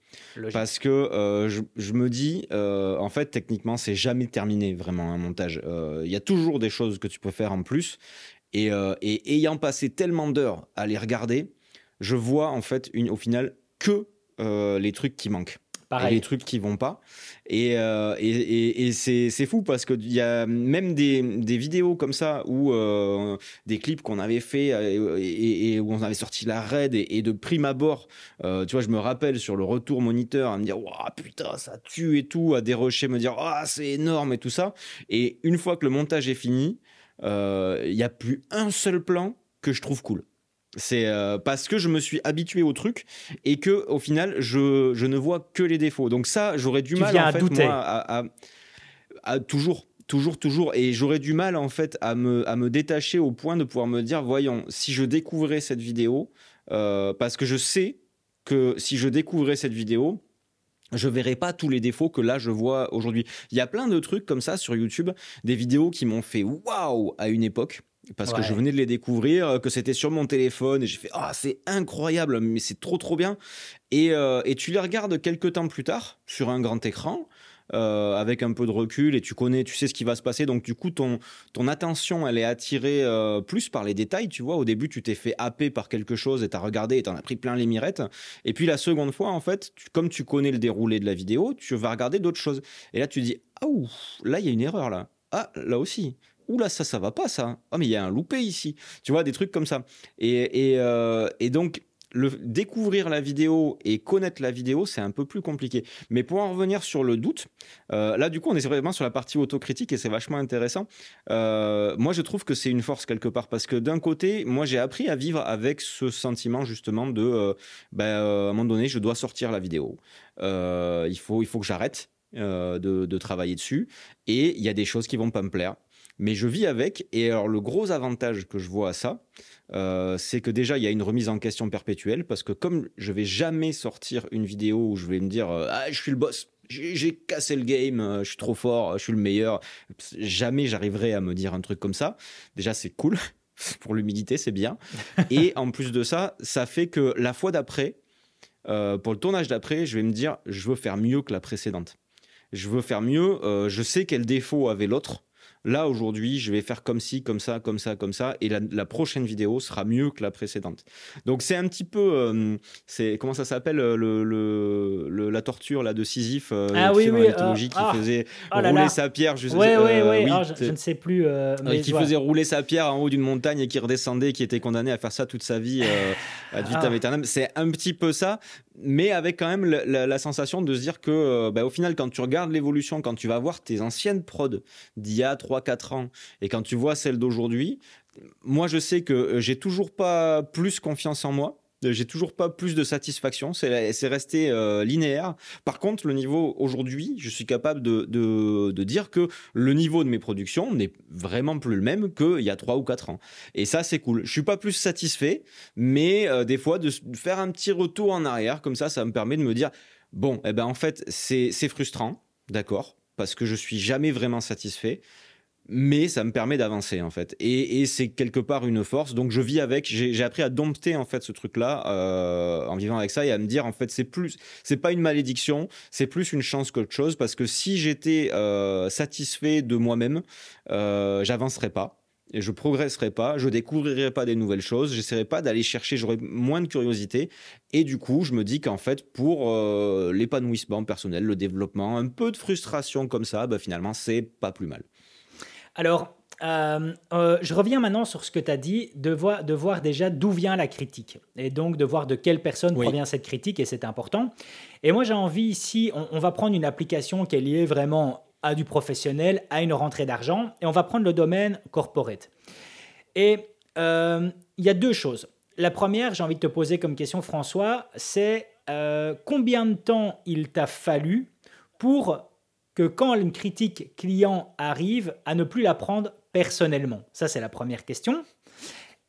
Parce que je, je, me dis, en fait, techniquement, c'est jamais terminé vraiment un montage. Il y a toujours des choses que tu peux faire en plus. Et, et ayant passé tellement d'heures à les regarder, je vois en fait une, au final que les trucs qui manquent les trucs qui vont pas. Et, euh, et, et, c'est fou parce qu'il y a même des, des, vidéos comme ça où euh, des clips qu'on avait fait euh, et, où on avait sorti la raid et, de prime abord, tu vois, je me rappelle sur le retour moniteur à me dire, waouh, putain, ça tue et tout, à dérocher, me dire, ah, c'est énorme et tout ça. Et une fois que le montage est fini, il n'y a plus un seul plan que je trouve cool. C'est euh, parce que je me suis habitué au truc et que au final je, je ne vois que les défauts. Donc ça, j'aurais du mal en fait, moi, à, à, toujours toujours, toujours. Et j'aurais du mal, en fait, à me, à me détacher au point de pouvoir me dire, voyons, si je découvrais cette vidéo, euh, parce que je sais que si je découvrais cette vidéo, je verrais pas tous les défauts que là je vois aujourd'hui. Il y a plein de trucs comme ça sur YouTube, des vidéos qui m'ont fait waouh à une époque parce que je venais de les découvrir, euh, que c'était sur mon téléphone et j'ai fait ah c'est incroyable, mais c'est trop trop bien. Et, euh, et, tu les regardes quelques temps plus tard sur un grand écran. Euh, avec un peu de recul et tu connais, tu sais ce qui va se passer. Donc du coup, ton, ton attention, elle est attirée plus par les détails. Tu vois, au début, tu t'es fait happer par quelque chose et t'as regardé et t'en as pris plein les mirettes. Et puis la seconde fois, en fait, comme tu connais le déroulé de la vidéo, tu vas regarder d'autres choses. Et là, tu dis ah ouh, là il y a une erreur là. Ah là aussi oula, ça, ça va pas, ça. Ah, mais il y a un loupé ici. Tu vois, des trucs comme ça. Et, et, euh, et donc, le, découvrir la vidéo et connaître la vidéo, c'est un peu plus compliqué. Mais pour en revenir sur le doute, euh, là, du coup, on est vraiment sur la partie autocritique et c'est vachement intéressant. Euh, moi, je trouve que c'est une force quelque part parce que d'un côté, moi, j'ai appris à vivre avec ce sentiment justement de, ben, à un moment donné, je dois sortir la vidéo. il, faut, il faut que j'arrête. De, de, travailler dessus et il y a des choses qui vont pas me plaire mais je vis avec. Et alors, le gros avantage que je vois à ça, euh, c'est que déjà, il y a une remise en question perpétuelle, parce que comme je vais jamais sortir une vidéo où je vais me dire euh, Ah, je suis le boss, j'ai cassé le game, euh, je suis trop fort, je suis le meilleur, jamais j'arriverai à me dire un truc comme ça. Déjà, c'est cool. Pour l'humidité, c'est bien. Et en plus de ça, ça fait que la fois d'après, pour le tournage d'après, je vais me dire, je veux faire mieux que la précédente. Je veux faire mieux. je sais quel défaut avait l'autre. Là, aujourd'hui, je vais faire comme ci, comme ça, comme ça, comme ça, et la, prochaine vidéo sera mieux que la précédente. Donc, c'est un petit peu, euh, c'est comment ça s'appelle euh, le, la torture là de Sisyphe euh, ah, oui, oui, qui ah, faisait oh rouler sa pierre. Je, oui, oui, ah, je, ne sais plus. Mais qui faisait rouler sa pierre en haut d'une montagne et qui redescendait, qui était condamné à faire ça toute sa vie à vitam aeternam. C'est un petit peu ça, mais avec quand même la, sensation de se dire que, bah, au final, quand tu regardes l'évolution, quand tu vas voir tes anciennes prods d'il y a 3 4 ans, et quand tu vois celle d'aujourd'hui, moi je sais que euh, j'ai toujours pas plus confiance en moi. Euh, j'ai toujours pas plus de satisfaction, c'est resté euh, linéaire. Par contre, le niveau aujourd'hui, je suis capable de, dire que le niveau de mes productions n'est vraiment plus le même qu'il y a 3 ou 4 ans. Et ça, c'est cool. Je suis pas plus satisfait, mais des fois, de faire un petit retour en arrière, comme ça, ça me permet de me dire, bon, eh ben en fait, c'est frustrant, d'accord, parce que je suis jamais vraiment satisfait mais ça me permet d'avancer en fait. Et, c'est quelque part une force. Donc je vis avec. J'ai appris à dompter en fait ce truc là euh, en vivant avec ça et à me dire en fait c'est plus c'est pas une malédiction. C'est plus une chance qu'autre chose parce que si j'étais euh, satisfait de moi-même euh, j'avancerais pas et je progresserai pas, je découvrirai pas des nouvelles choses, j'essaierai pas d'aller chercher, j'aurai moins de curiosité. Et du coup, je me dis qu'en fait, pour euh, l'épanouissement personnel, le développement, un peu de frustration comme ça, bah, finalement, c'est pas plus mal. Alors, euh, euh, je reviens maintenant sur ce que tu as dit, de voir, de voir déjà d'où vient la critique, et donc de voir de quelle personne provient cette critique, et c'est important. Et moi j'ai envie ici, on, va prendre une application qui est liée vraiment à du professionnel, à une rentrée d'argent, et on va prendre le domaine corporate. Et euh, il y a deux choses. La première, j'ai envie de te poser comme question, François, c'est combien de temps il t'a fallu pour que quand une critique client arrive, à ne plus la prendre personnellement Ça, c'est la première question.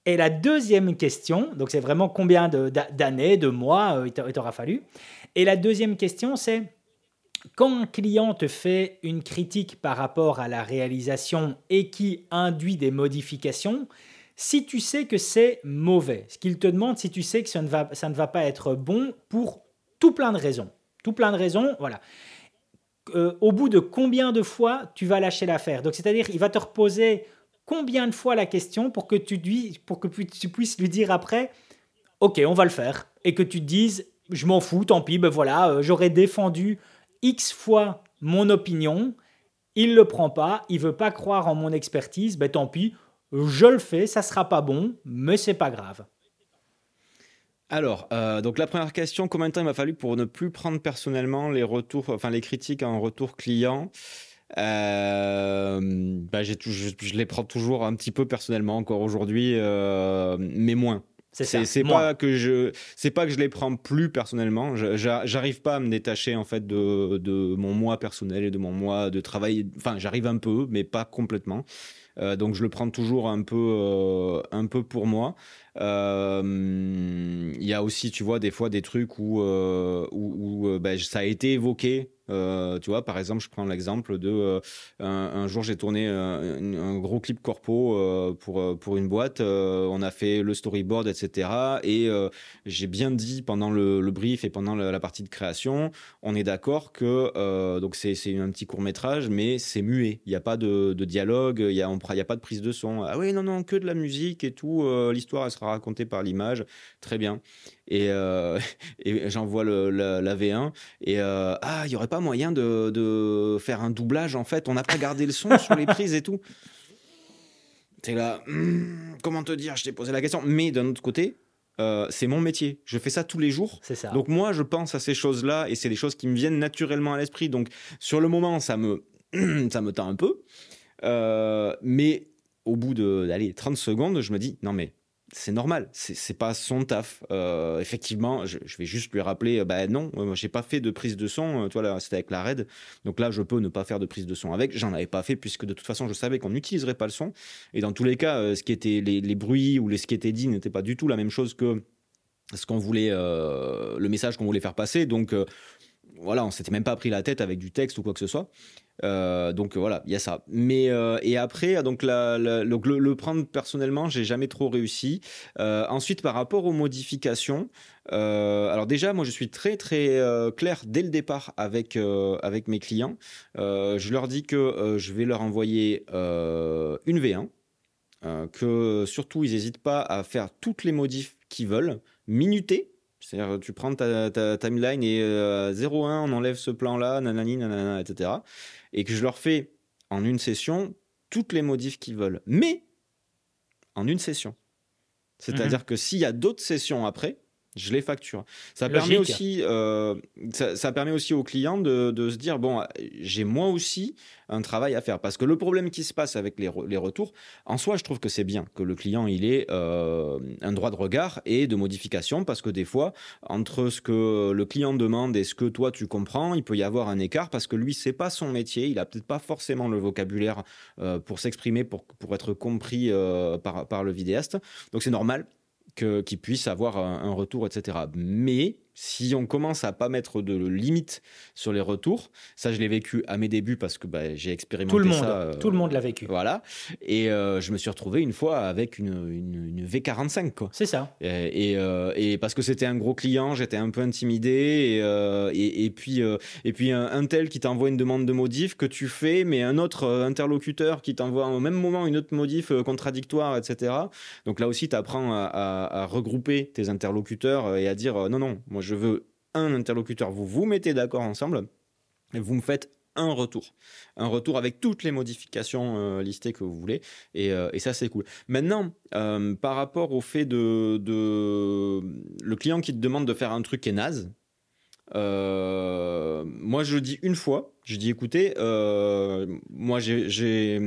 Et la deuxième question, donc c'est vraiment combien d'années, de, mois euh, il t'aura fallu. Et la deuxième question, c'est quand un client te fait une critique par rapport à la réalisation et qui induit des modifications, si tu sais que c'est mauvais, ce qu'il te demande, si tu sais que ça ne, va, ça ne va pas être bon pour tout plein de raisons. Tout plein de raisons, voilà. Euh, au bout de combien de fois tu vas lâcher l'affaire. Donc, c'est-à-dire, il va te reposer combien de fois la question pour que tu, pour que tu puisses lui dire après, ok, on va le faire, et que tu te dises, je m'en fous, tant pis, ben voilà, euh, j'aurais défendu X fois mon opinion, il le prend pas, il veut pas croire en mon expertise, ben tant pis, je le fais, ça sera pas bon, mais c'est pas grave. Alors, euh, donc la première question, combien de temps il m'a fallu pour ne plus prendre personnellement les retours, enfin les critiques en retour client? Euh, bah, j'ai je, les prends toujours un petit peu personnellement encore aujourd'hui, euh, mais moins. C'est pas que je, c'est pas que je les prends plus personnellement. J'arrive pas à me détacher en fait de, de, mon moi personnel et de mon moi de travail. Enfin, j'arrive un peu, mais pas complètement. Euh, donc je le prends toujours un peu, euh, un peu pour moi. Euh, il y a aussi, tu vois, des fois des trucs où, où, où ben, ça a été évoqué euh, tu vois, par exemple, je prends l'exemple de euh, un, jour j'ai tourné un, gros clip corpo euh, pour pour une boîte. on a fait le storyboard, etc. Et j'ai bien dit pendant le, brief et pendant la, partie de création, on est d'accord que donc c'est un petit court métrage, mais c'est muet. Il n'y a pas de, dialogue, il y a a pas de prise de son. Ah oui, non non, que de la musique et tout. L'histoire elle sera racontée par l'image, très bien et, euh, et j'envoie la, la, V1 et euh, ah il y aurait pas moyen de, de, faire un doublage en fait on n'a pas gardé le son sur les prises et tout c'est là hmm, comment te dire? Je t'ai posé la question mais d'un autre côté euh, c'est mon métier. Je fais ça tous les jours. Ça. Donc moi, je pense à ces choses-là et c'est des choses qui me viennent naturellement à l'esprit. Donc sur le moment, ça me ça me tend un peu. mais au bout de 30 secondes, je me dis non mais c'est normal, c'est pas son taf. Euh, effectivement, je, vais juste lui rappeler, euh, bah non, moi j'ai pas fait de prise de son, euh, toi là c'était avec la RAID, donc là je peux ne pas faire de prise de son avec, j'en avais pas fait puisque de toute façon je savais qu'on n'utiliserait pas le son, et dans tous les cas, ce qui était les, bruits ou les, ce qui était dit n'était pas du tout la même chose que ce qu'on voulait, le message qu'on voulait faire passer, donc voilà, on s'était même pas pris la tête avec du texte ou quoi que ce soit. Euh, donc voilà, il y a ça. Mais euh, et après, donc, le, prendre personnellement, j'ai jamais trop réussi. Euh, ensuite, par rapport aux modifications, alors déjà, moi, je suis très très clair dès le départ avec avec mes clients. je leur dis que je vais leur envoyer une V1, que surtout ils n'hésitent pas à faire toutes les modifs qu'ils veulent, minuter c'est-à-dire, tu prends ta, timeline et 0,1, on enlève ce plan-là, nanani, nanana, etc et que je leur fais en une session toutes les modifs qu'ils veulent. Mais en une session. C'est-à-dire mhm. que s'il y a d'autres sessions après, je les facture. Ça permet aussi, euh, ça, permet aussi aux clients de, de se dire bon, j'ai moi aussi un travail à faire. Parce que le problème qui se passe avec les, les retours, en soi, je trouve que c'est bien que le client il ait euh, un droit de regard et de modification. Parce que des fois, entre ce que le client demande et ce que toi tu comprends, il peut y avoir un écart. Parce que lui c'est pas son métier, il a peut-être pas forcément le vocabulaire euh, pour s'exprimer, pour, pour être compris par, par le vidéaste. Donc c'est normal qu'il puisse avoir un, retour, etc. Mais si on commence à pas mettre de limite sur les retours, ça je l'ai vécu à mes débuts parce que bah, j'ai expérimenté tout le monde, ça. tout le monde l'a vécu. Voilà. Et je me suis retrouvé une fois avec une, une, V45 quoi. C'est ça. Et, et, parce que c'était un gros client, j'étais un peu intimidé et, et, puis et puis un, un tel qui t'envoie une demande de modif que tu fais, mais un autre interlocuteur qui t'envoie au même moment une autre modif contradictoire, etc. Donc là aussi, tu apprends à, regrouper tes interlocuteurs et à dire non, non, moi je veux un interlocuteur. Vous vous mettez d'accord ensemble et vous me faites un retour. Un retour avec toutes les modifications euh, listées que vous voulez. Et, euh, ça, c'est cool. Maintenant, euh, par rapport au fait de, de, Le client qui te demande de faire un truc qui est naze, moi, je dis une fois. Je dis, écoutez, moi, j'ai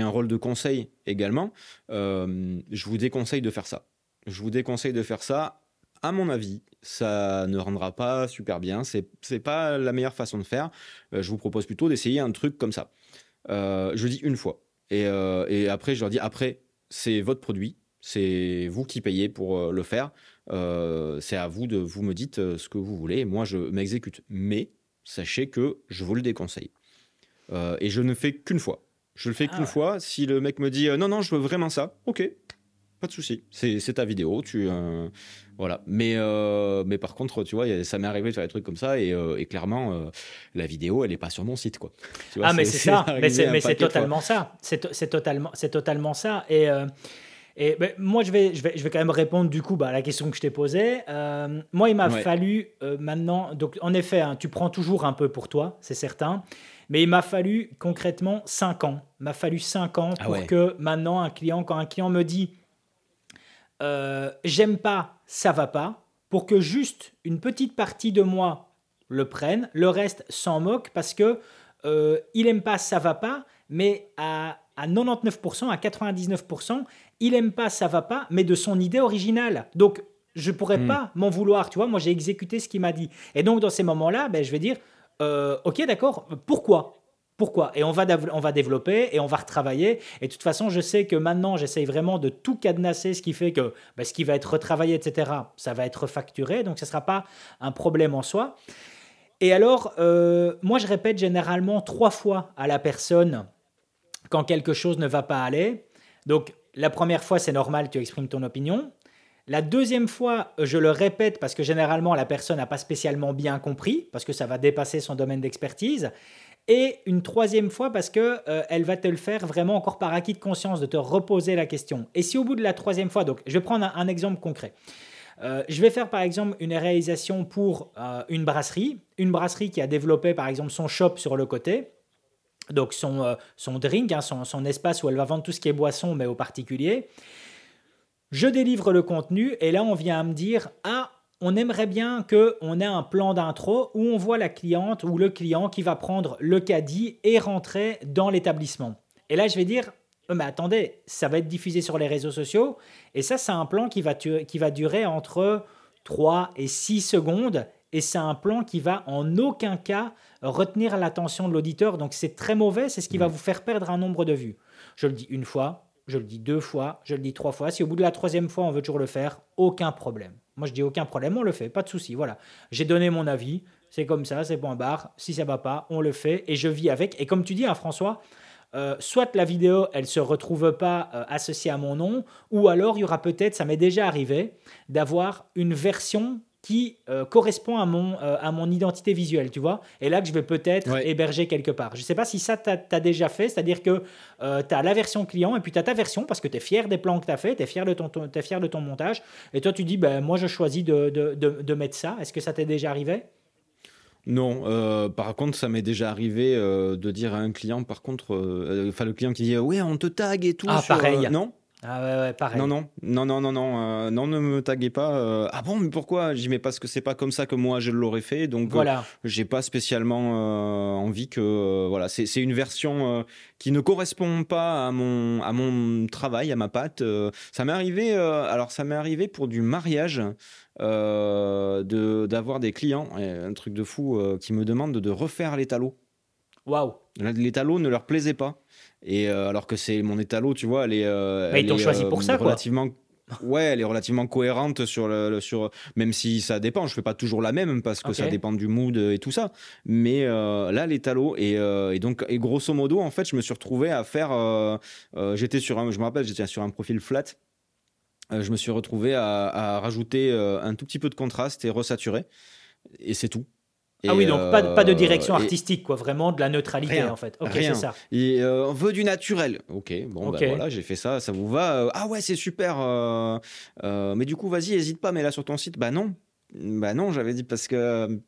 un rôle de conseil également. je vous déconseille de faire ça. Je vous déconseille de faire ça à mon avis, ça ne rendra pas super bien. C'est n'est pas la meilleure façon de faire. Euh, je vous propose plutôt d'essayer un truc comme ça. Euh, je dis une fois. Euh, et, après, je leur dis après, c'est votre produit. C'est vous qui payez pour le faire. c'est à vous de vous me dites ce que vous voulez. moi, je m'exécute. Mais sachez que je vous le déconseille. et je ne fais qu'une fois. Je le fais qu'une ah fois. Si le mec me dit non, non, je veux vraiment ça, ok, pas de souci. C'est ta vidéo. Tu, voilà. Mais, euh, mais par contre, tu vois, ça m'est arrivé de faire des trucs comme ça et, euh, clairement, euh, la vidéo, elle n'est pas sur mon site, quoi. ah, mais c'est ça. Mais c'est totalement ça. C'est totalement, totalement ça. Et. Et ben, moi, je vais, je, vais, je vais quand même répondre du coup bah, à la question que je t'ai posée. moi, il m'a fallu maintenant, donc en effet, hein, tu prends toujours un peu pour toi, c'est certain, mais il m'a fallu concrètement 5 ans. Il m'a fallu 5 ans ah pour que maintenant, un client, quand un client me dit j'aime pas ça va pas, pour que juste une petite partie de moi le prenne, le reste s'en moque parce que euh, il aime pas, ça va pas, mais à, à 99%, à 99%, il aime pas, ça va pas, mais de son idée originale. Donc je pourrais hmm. pas m'en vouloir, tu vois. Moi, j'ai exécuté ce qu'il m'a dit. Et donc, dans ces moments-là, ben, je vais dire, euh, ok, d'accord, pourquoi? Pourquoi? Et on va, on va développer et on va retravailler. Et de toute façon, je sais que maintenant, j'essaye vraiment de tout cadenasser, ce qui fait que bah, ce qui va être retravaillé, etc., ça va être facturé. Donc, ce ne sera pas un problème en soi. Et alors, euh, moi, je répète généralement trois fois à la personne quand quelque chose ne va pas aller. Donc, la première fois, c'est normal, tu exprimes ton opinion. La deuxième fois, je le répète parce que généralement, la personne n'a pas spécialement bien compris, parce que ça va dépasser son domaine d'expertise et une troisième fois parce que euh, elle va te le faire vraiment encore par acquis de conscience de te reposer la question. Et si au bout de la troisième fois, donc je vais prendre un, exemple concret. Euh, je vais faire par exemple une réalisation pour euh, une brasserie, une brasserie qui a développé par exemple son shop sur le côté, donc son, son drink, hein, son, son, espace où elle va vendre tout ce qui est boisson mais au particulier. Je délivre le contenu et là on vient à me dire ah on aimerait bien qu'on ait un plan d'intro où on voit la cliente ou le client qui va prendre le caddie et rentrer dans l'établissement. Et là, je vais dire, oh, mais attendez, ça va être diffusé sur les réseaux sociaux, et ça, c'est un plan qui va, qui va durer entre 3 et 6 secondes, et c'est un plan qui va en aucun cas retenir l'attention de l'auditeur, donc c'est très mauvais, c'est ce qui va vous faire perdre un nombre de vues. Je le dis une fois, je le dis deux fois, je le dis trois fois, si au bout de la troisième fois on veut toujours le faire, aucun problème. Moi, je dis aucun problème, on le fait, pas de souci. Voilà. J'ai donné mon avis, c'est comme ça, c'est point barre. Si ça va pas, on le fait et je vis avec. Et comme tu dis, hein, François, euh, soit la vidéo, elle se retrouve pas euh, associée à mon nom, ou alors il y aura peut-être, ça m'est déjà arrivé, d'avoir une version qui euh, correspond à mon, euh, à mon identité visuelle, tu vois. Et là que je vais peut-être héberger quelque part. Je ne sais pas si ça, tu as, déjà fait, c'est-à-dire que euh, tu as la version client et puis tu as ta version parce que tu es fier des plans que tu as fait, tu es, fier de ton, es fier de ton montage. Et toi, tu dis, ben, moi, je choisis de, de, de, mettre ça. Est-ce que ça t'est déjà arrivé? Non, par contre, ça m'est déjà arrivé de dire à un client, par contre, enfin le client qui dit, ouais, on te tag et tout. Ah, pareil. non, ah ouais, ouais, pareil. Non, non, non, non, non, non, euh, non, ne me taguez pas. Euh, ah bon, mais pourquoi? J'y mets parce que c'est pas comme ça que moi je l'aurais fait, donc euh, voilà. j'ai pas spécialement envie que voilà, c'est une version qui ne correspond pas à mon à mon travail, à ma patte. ça m'est arrivé, alors ça m'est arrivé pour du mariage. de d'avoir des clients, un truc de fou, qui me demandent de refaire l'étalot. Waouh L'étalot ne leur plaisait pas. Et euh, alors que c'est mon étalot, tu vois, elle est. Euh, ils t'ont choisi euh, pour ça, relativement... Ouais, elle est relativement cohérente sur le, sur même si ça dépend. Je fais pas toujours la même parce que ça dépend du mood et tout ça. Mais euh, là, les talos et, euh, et, donc et grosso modo, en fait, je me suis retrouvé à faire. Euh, j'étais sur un, je me rappelle, j'étais sur un profil flat. je me suis retrouvé à, à rajouter un tout petit peu de contraste et resaturer. Et c'est tout ah oui, donc pas, pas, de euh, direction artistique, quoi, vraiment de la neutralité en fait. Ok, c'est ça. Et euh, on veut du naturel. Ok, bon, bah voilà, j'ai fait ça, ça vous va. Euh, ah ouais, c'est super. mais du coup, vas-y, hésite pas, mais là sur ton site, bah non. Bah non, j'avais dit parce que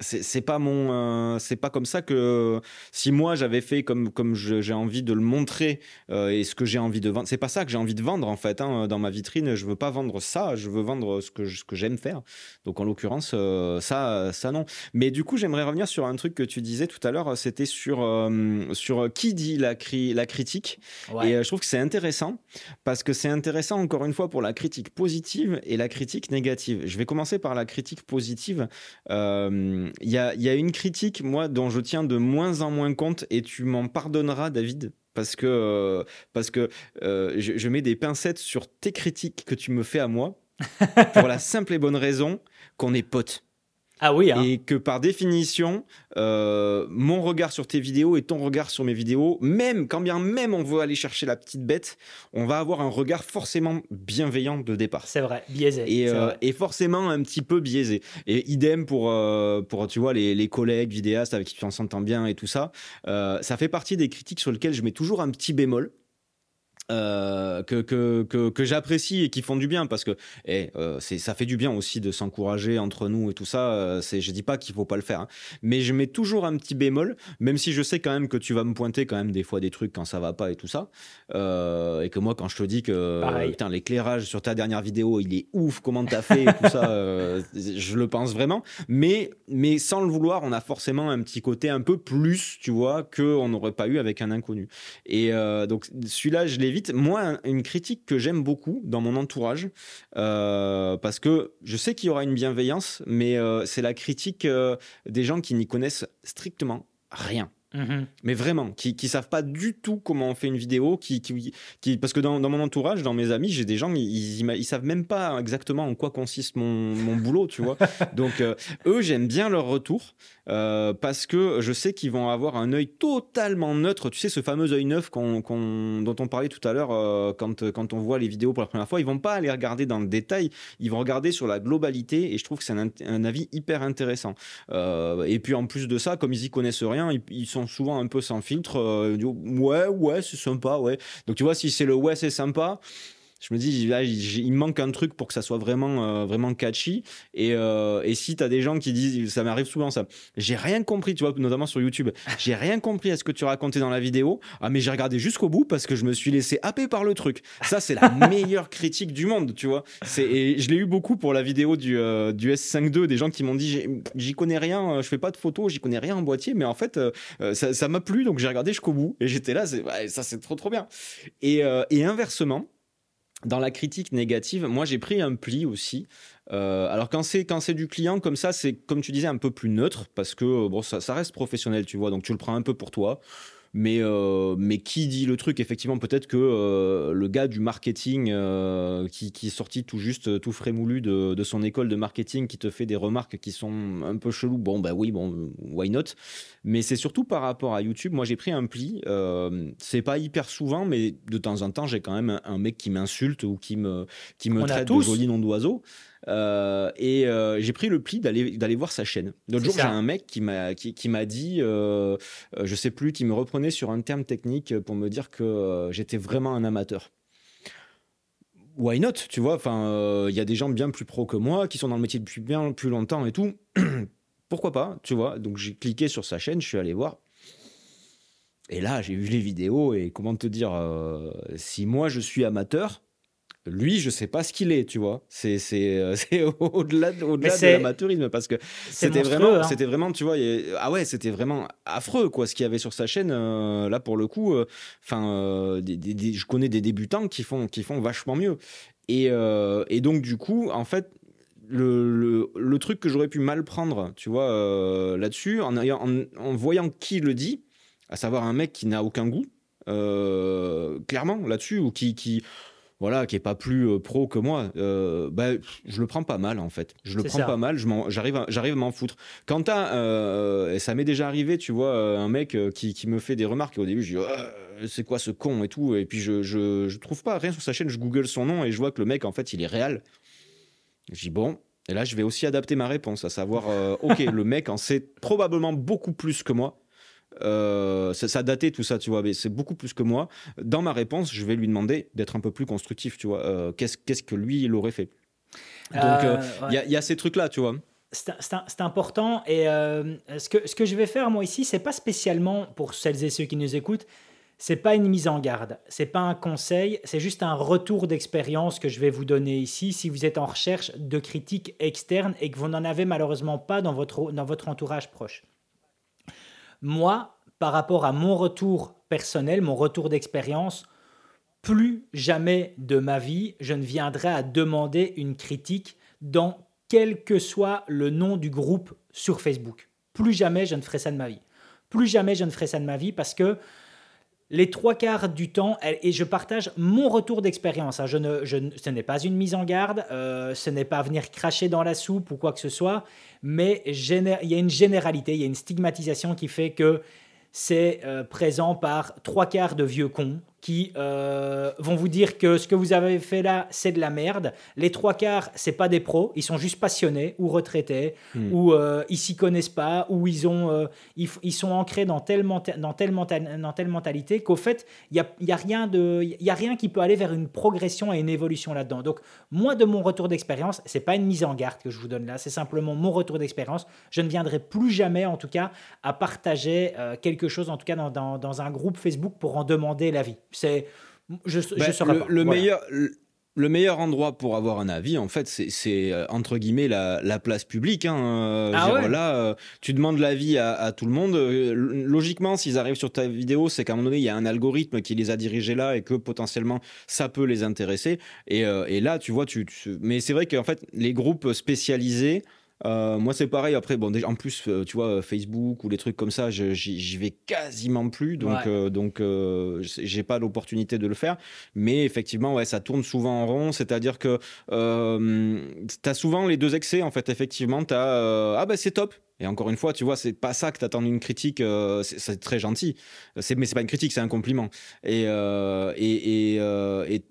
c'est pas mon euh, c'est pas comme ça que si moi j'avais fait comme comme j'ai envie de le montrer euh, et ce que j'ai envie de vendre c'est pas ça que j'ai envie de vendre en fait hein, dans ma vitrine je veux pas vendre ça je veux vendre ce que ce que j'aime faire. Donc en l'occurrence euh, ça ça non. Mais du coup j'aimerais revenir sur un truc que tu disais tout à l'heure c'était sur sur qui dit la cri la critique. Et je trouve que c'est intéressant parce que c'est intéressant encore une fois pour la critique positive et la critique négative. Je vais commencer par la critique positive il y a, une critique, moi, dont je tiens de moins en moins compte, et tu m'en pardonneras, David, parce que, euh, parce que euh, je, mets des pincettes sur tes critiques que tu me fais à moi, pour la simple et bonne raison qu'on est potes. Ah oui. Hein. Et que par définition, euh, mon regard sur tes vidéos et ton regard sur mes vidéos, même quand bien même on veut aller chercher la petite bête, on va avoir un regard forcément bienveillant de départ. C'est vrai, biaisé. Et, euh, forcément un petit peu biaisé. Et idem pour, euh, pour tu vois, les, les, collègues vidéastes avec qui tu s'entends bien et tout ça. ça fait partie des critiques sur lesquelles je mets toujours un petit bémol. Euh, que, que, que, que j'apprécie et qui font du bien parce que eh, euh, ça fait du bien aussi de s'encourager entre nous et tout ça. Euh, c'est, je dis pas qu'il faut pas le faire, hein. mais je mets toujours un petit bémol, même si je sais quand même que tu vas me pointer quand même des fois des trucs quand ça va pas et tout ça. et que moi, quand je te dis que putain, l'éclairage sur ta dernière vidéo, il est ouf, comment t'as fait et tout ça, je le pense vraiment. Mais, mais sans le vouloir, on a forcément un petit côté un peu plus, tu vois, qu'on n'aurait pas eu avec un inconnu. Et donc celui-là, je l'ai Moi, une critique que j'aime beaucoup dans mon entourage, euh, parce que je sais qu'il y aura une bienveillance, mais euh, c'est la critique euh, des gens qui n'y connaissent strictement rien. Mhm. Mais vraiment, qui ne savent pas du tout comment on fait une vidéo, qui, qui, parce que dans, mon entourage, dans mes amis, j'ai des gens, ils, ils, savent même pas exactement en quoi consiste mon, mon boulot, tu vois. Donc, euh, eux, j'aime bien leur retour euh, parce que je sais qu'ils vont avoir un œil totalement neutre. Tu sais, ce fameux œil neuf dont on parlait tout à l'heure euh, quand, quand on voit les vidéos pour la première fois, ils vont pas aller regarder dans le détail, ils vont regarder sur la globalité et je trouve que c'est un, un, avis hyper intéressant. et puis en plus de ça, comme ils y connaissent rien, ils, ils sont souvent un peu sans filtre. Euh, ouais, ouais, c'est sympa, ouais. Donc tu vois, si c'est le ouais, c'est sympa, je me dis, il manque un truc pour que ça soit vraiment, euh, vraiment catchy. Et, euh, et si tu as des gens qui disent, ça m'arrive souvent ça, j'ai rien compris, tu vois, notamment sur YouTube, j'ai rien compris à ce que tu racontais dans la vidéo. Ah, mais j'ai regardé jusqu'au bout parce que je me suis laissé happer par le truc. Ça, c'est la meilleure critique du monde, tu vois. Et je l'ai eu beaucoup pour la vidéo du, euh, du S5 des gens qui m'ont dit, j'y connais rien, je fais pas de photos, j'y connais rien en boîtier, mais en fait, ça m'a plu, donc j'ai regardé jusqu'au bout. Et j'étais là, ça, c'est trop, trop bien. Et, et inversement, dans la critique négative, moi j'ai pris un pli aussi. Euh, alors quand c'est quand c'est du client comme ça, c'est comme tu disais un peu plus neutre parce que bon ça, ça reste professionnel, tu vois. Donc tu le prends un peu pour toi. Mais, euh, mais qui dit le truc Effectivement, peut-être que euh, le gars du marketing euh, qui, qui, est sorti tout juste, tout frais moulu de, de, son école de marketing, qui te fait des remarques qui sont un peu cheloues, bon, bah oui, bon, why not? Mais c'est surtout par rapport à YouTube. Moi, j'ai pris un pli. c'est pas hyper souvent, mais de temps en temps, j'ai quand même un, mec qui m'insulte ou qui me, qui me traite de joli nom d'oiseau. Euh, et euh, j'ai pris le pli d'aller d'aller voir sa chaîne. L'autre jour, j'ai un mec qui m'a qui, qui m'a dit, euh, je sais plus, qui me reprenait sur un terme technique pour me dire que j'étais vraiment un amateur why not Tu vois, enfin, il y a des gens bien plus pros que moi qui sont dans le métier depuis bien plus longtemps et tout. Pourquoi pas Tu vois? Donc j'ai cliqué sur sa chaîne, je suis allé voir. Et là, j'ai vu les vidéos et comment te dire, si moi je suis amateur, lui, je sais pas ce qu'il est, tu vois. C'est euh, au-delà au -delà de l'amateurisme parce que c'était vraiment, hein. c'était vraiment, tu vois, ah ouais, c'était vraiment affreux quoi ce qu'il y avait sur sa chaîne. Euh, là pour le coup, euh, enfin, je connais des débutants qui font, qui font vachement mieux. Et, et donc du coup, en fait, le, le, truc que j'aurais pu mal prendre, tu vois, là-dessus, en, en, en, voyant qui le dit, à savoir un mec qui n'a aucun goût, clairement là-dessus, ou qui, qui voilà, qui est pas plus pro que moi, bah, je le prends pas mal en fait. Je le prends pas mal, j'arrive à, à m'en foutre. Quand t'as, ça m'est déjà arrivé, tu vois, un mec qui, qui, me fait des remarques et au début je dis oh, c'est quoi ce con et tout, et puis je, je, je trouve pas rien sur sa chaîne, je google son nom et je vois que le mec en fait il est réel. Je dis bon, et là je vais aussi adapter ma réponse, à savoir ok le mec en sait probablement beaucoup plus que moi euh, ça, a daté tout ça, tu vois, mais c'est beaucoup plus que moi. Dans ma réponse, je vais lui demander d'être un peu plus constructif, tu vois. Euh, qu'est-ce, qu'est-ce que lui, il aurait fait? Donc, euh, il y, a ces trucs-là, tu vois. C'est, important. Et ce, que, ce que je vais faire, moi, ici, c'est pas spécialement pour celles et ceux qui nous écoutent, c'est pas une mise en garde, c'est pas un conseil, c'est juste un retour d'expérience que je vais vous donner ici si vous êtes en recherche de critiques externes et que vous n'en avez malheureusement pas dans votre, dans votre entourage proche. Moi, par rapport à mon retour personnel, mon retour d'expérience, plus jamais de ma vie, je ne viendrai à demander une critique dans quel que soit le nom du groupe sur Facebook. Plus jamais je ne ferai ça de ma vie. Plus jamais je ne ferai ça de ma vie parce que les trois quarts du temps, et je partage mon retour d'expérience. Hein. Je ne, ce n'est pas une mise en garde, euh, ce n'est pas venir cracher dans la soupe ou quoi que ce soit, mais il y a une généralité, il y a une stigmatisation qui fait que c'est euh, présent par trois quarts de vieux cons qui euh, vont vous dire que ce que vous avez fait là, c'est de la merde. Les trois quarts, c'est pas des pros, ils sont juste passionnés ou retraités, hmm. ou euh, ils s'y connaissent pas, ou ils, ont, euh, ils, sont ancrés dans telle, dans telle, dans telle mentalité qu'au fait, il n'y a, y a, rien de, y a rien qui peut aller vers une progression et une évolution là-dedans. Donc, moi, de mon retour d'expérience, c'est pas une mise en garde que je vous donne là, c'est simplement mon retour d'expérience. Je ne viendrai plus jamais, en tout cas, à partager quelque chose, en tout cas dans, dans, dans un groupe Facebook pour en demander l'avis. C'est, je, je bah, le, meilleur. Le, meilleur endroit pour avoir un avis, en fait, c'est euh, entre guillemets la, place publique. Hein. Euh, ah là, euh, tu demandes l'avis à, à tout le monde. logiquement, s'ils arrivent sur ta vidéo, c'est qu'à un moment donné, il y a un algorithme qui les a dirigés là et que potentiellement ça peut les intéresser. Et, et là, tu vois, tu, tu... mais c'est vrai qu'en fait, les groupes spécialisés, euh, moi, c'est pareil. Après, bon, déjà, en plus, euh, tu vois, Facebook ou les trucs comme ça, j'y vais quasiment plus. Donc, euh, donc j'ai pas l'opportunité de le faire. Mais effectivement, ouais, ça tourne souvent en rond. C'est-à-dire que tu as souvent les deux excès. En fait, effectivement, tu as Ah, bah, c'est top. Et encore une fois, tu vois, c'est pas ça que t'attends d'une critique. c'est très gentil. Mais c'est pas une critique, c'est un compliment. Et, et, et, et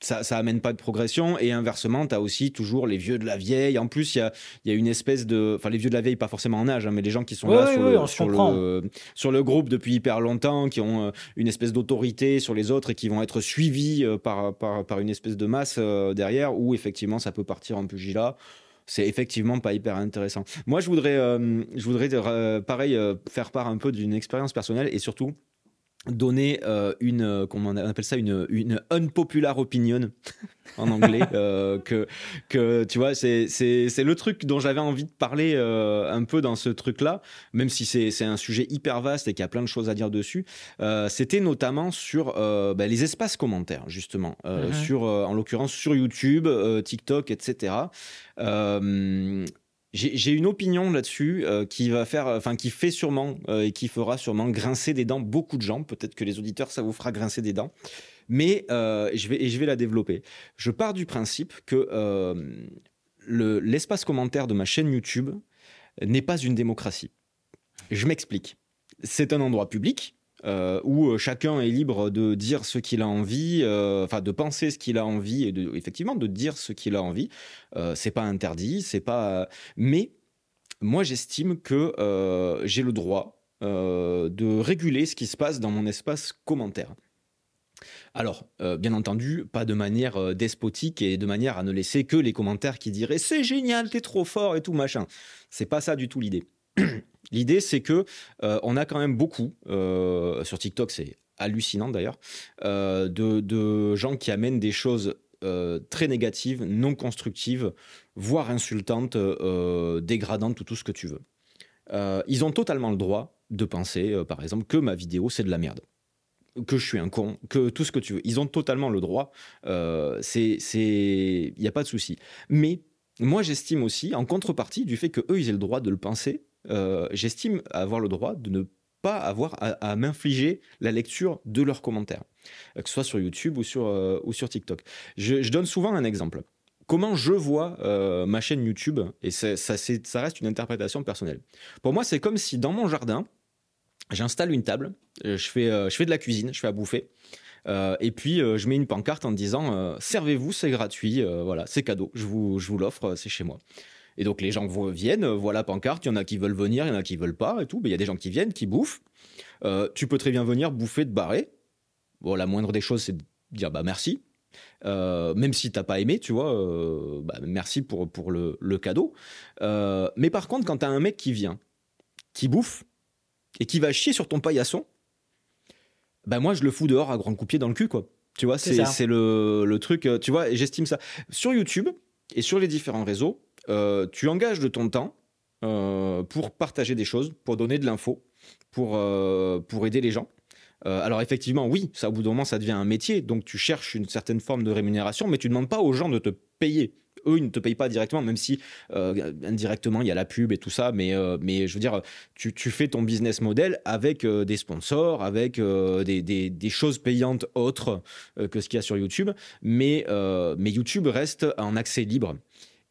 ça, ça amène pas de progression. Et inversement, tu as aussi toujours les vieux de la vieille. En plus, il y a, y a, une espèce de. Enfin, les vieux de la vieille, pas forcément en âge, hein, mais les gens qui sont là sur, le, sur, le, sur, le, groupe depuis hyper longtemps, qui ont euh, une espèce d'autorité sur les autres et qui vont être suivis euh, par, par, par, une espèce de masse euh, derrière, où effectivement, ça peut partir en pugilat c'est effectivement pas hyper intéressant. Moi, je voudrais, je voudrais pareil, faire part un peu d'une expérience personnelle et surtout donner euh, une euh, comment on appelle ça une, une unpopular opinion en anglais euh, que que tu vois c'est le truc dont j'avais envie de parler un peu dans ce truc là même si c'est un sujet hyper vaste et qu'il y a plein de choses à dire dessus c'était notamment sur bah, les espaces commentaires justement mm-hmm. sur en l'occurrence sur YouTube TikTok etc j'ai une opinion là-dessus euh, qui va faire, enfin qui fait sûrement euh, et qui fera sûrement grincer des dents beaucoup de gens. Peut-être que les auditeurs ça vous fera grincer des dents, mais euh, je vais je vais la développer. Je pars du principe que l'espace commentaire de ma chaîne YouTube n'est pas une démocratie. Je m'explique. C'est un endroit public euh, où euh, chacun est libre de dire ce qu'il a envie, euh, enfin de penser ce qu'il a envie et de, effectivement de dire ce qu'il a envie. c'est pas interdit, c'est pas. Mais moi, j'estime que j'ai le droit de réguler ce qui se passe dans mon espace commentaire. Alors, bien entendu, pas de manière despotique et de manière à ne laisser que les commentaires qui diraient c'est génial, t'es trop fort et tout machin. C'est pas ça du tout l'idée. L'idée, c'est que euh, on a quand même beaucoup euh, sur TikTok, c'est hallucinant d'ailleurs, euh, de, gens qui amènent des choses très négatives, non constructives, voire insultantes, dégradantes, tout, ce que tu veux. ils ont totalement le droit de penser, par exemple, que ma vidéo c'est de la merde que je suis un con, que tout ce que tu veux. Ils ont totalement le droit. c'est, il n'y a pas de souci. Mais moi, j'estime aussi, en contrepartie du fait que eux, ils aient le droit de le penser, euh, j'estime avoir le droit de ne pas avoir à, m'infliger la lecture de leurs commentaires, que ce soit sur YouTube ou sur, sur TikTok. je donne souvent un exemple comment je vois euh, ma chaîne YouTube, et ça, reste une interprétation personnelle. Pour moi, c'est comme si dans mon jardin, j'installe une table, euh, je fais, euh, de la cuisine, je fais à bouffer, et puis je mets une pancarte en disant servez-vous, c'est gratuit, voilà, c'est cadeau, je vous l'offre, c'est chez moi. Et donc les gens viennent, voilà la pancarte, il y en a qui veulent venir, il y en a qui veulent pas et tout, mais il y a des gens qui viennent, qui bouffent. tu peux très bien venir bouffer, de barrer. Bon, la moindre des choses, c'est de dire bah merci, euh, même si t'as pas aimé, tu vois, euh, bah, merci pour, pour le, cadeau. Euh, mais par contre, quand t'as un mec qui vient, qui bouffe, et qui va chier sur ton paillasson, bah moi je le fous dehors à grand coup pied dans le cul, quoi. Tu vois, c'est le, le, truc, tu vois, et j'estime ça. Sur YouTube et sur les différents réseaux, tu engages de ton temps pour partager des choses, pour donner de l'info, pour, pour aider les gens. Euh, alors effectivement, oui, ça au bout d'un moment, ça devient un métier, donc tu cherches une certaine forme de rémunération, mais tu ne demandes pas aux gens de te payer. Eux, ils ne te payent pas directement, même si euh, indirectement, il y a la pub et tout ça, mais, euh, mais je veux dire, tu, fais ton business model avec des sponsors, avec des, des, choses payantes autres que ce qu'il y a sur YouTube, mais, mais YouTube reste en accès libre.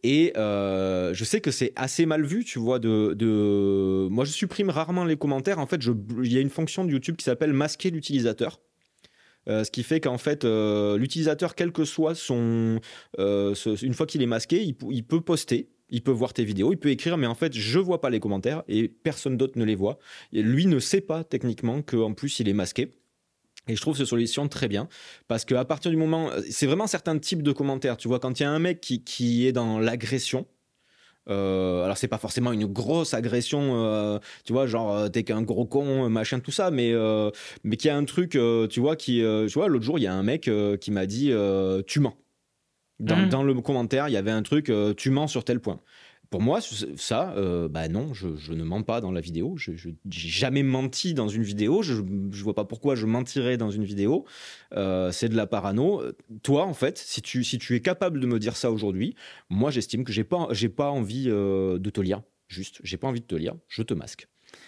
Et euh, je sais que c'est assez mal vu, tu vois. De, Moi, je supprime rarement les commentaires. En fait, il y a une fonction de YouTube qui s'appelle masquer l'utilisateur. Euh, ce qui fait qu'en fait, euh, l'utilisateur, quel que soit son. une fois qu'il est masqué, il, peut poster, il peut voir tes vidéos, il peut écrire, mais en fait, je vois pas les commentaires et personne d'autre ne les voit. Lui ne sait pas techniquement qu'en plus, il est masqué. Et je trouve cette solution très bien parce qu'à partir du moment, c'est vraiment certains types de commentaires. Tu vois, quand il y a un mec qui, qui est dans l'agression, euh, alors c'est pas forcément une grosse agression, euh, tu vois, genre euh, t'es qu'un gros con, machin, tout ça, mais mais qui a un truc, tu vois, qui, tu vois, l'autre jour il y a un mec qui m'a dit tu mens. Dans, mmh. dans, le commentaire, il y avait un truc tu mens sur tel point. Pour moi, ça, euh, bah non, je, ne mens pas dans la vidéo. Je n'ai jamais menti dans une vidéo. Je ne vois pas pourquoi je mentirais dans une vidéo. Euh, c'est de la parano. Toi, en fait, si tu, es capable de me dire ça aujourd'hui, moi, j'estime que j'ai pas, pas envie euh, de te lire. Juste, j'ai pas envie de te lire. Je te masque.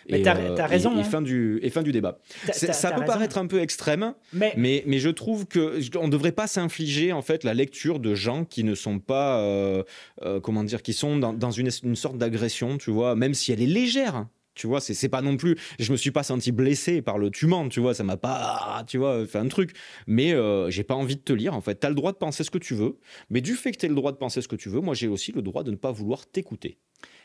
Mais tu as, euh, raison. Et, hein. fin du, et fin du débat. ça peut paraître un peu extrême, mais, mais, je trouve qu'on ne devrait pas s'infliger en fait la lecture de gens qui ne sont pas, euh, euh, comment dire, qui sont dans, une, une, sorte d'agression, tu vois, même si elle est légère. Tu vois, c'est pas non plus. Je me suis pas senti blessé par le tu mens, tu vois, ça m'a pas, tu vois, fait un truc. Mais j'ai pas envie de te lire, en fait. Tu as le droit de penser ce que tu veux, mais du fait que tu as le droit de penser ce que tu veux, moi j'ai aussi le droit de ne pas vouloir t'écouter.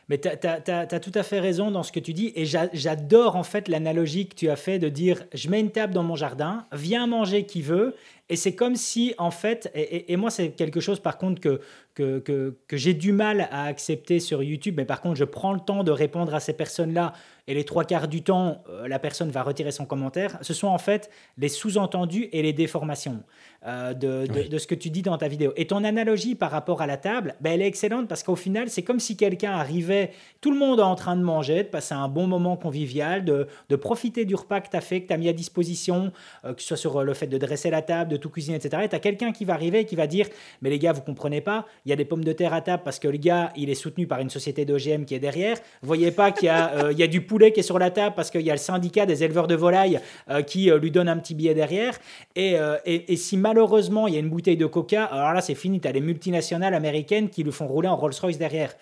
Mais tu as, tout à fait raison dans ce que tu dis. Et j'adore en fait l'analogie que tu as fait de dire je mets une table dans mon jardin, viens manger qui veut. Et c'est comme si en fait, et, moi c'est quelque chose par contre que, que, que, que j'ai du mal à accepter sur YouTube, mais par contre je prends le temps de répondre à ces personnes-là et les trois quarts du temps, euh, la personne va retirer son commentaire, ce sont en fait les sous-entendus et les déformations euh, de, de, ce que tu dis dans ta vidéo. Et ton analogie par rapport à la table, ben, elle est excellente parce qu'au final, c'est comme si quelqu'un arrivait, tout le monde est en train de manger, de passer un bon moment convivial, de, de profiter du repas que tu as fait, que tu as mis à disposition, euh, que ce soit sur le fait de dresser la table, de tout cuisiner, etc. Et tu as quelqu'un qui va arriver et qui va dire, mais les gars, vous comprenez pas, il y a des pommes de terre à table parce que le gars, il est soutenu par une société d'OGM qui est derrière. Vous voyez pas qu'il y, a, il y a du poulet qui est sur la table parce qu'il y a le syndicat des éleveurs de volailles euh, qui euh, lui donne un petit billet derrière. Euh, et, et, si malheureusement il y a une bouteille de coca, alors là c'est fini, tu as les multinationales américaines qui lui font rouler en Rolls-Royce derrière.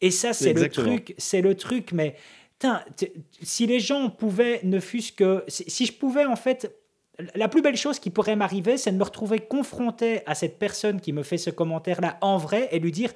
Et ça, c'est le truc, c'est le truc, mais si les gens pouvaient, ne fût-ce que. Si je pouvais, en fait, la plus belle chose qui pourrait m'arriver, c'est de me retrouver confronté à cette personne qui me fait ce commentaire-là en vrai et lui dire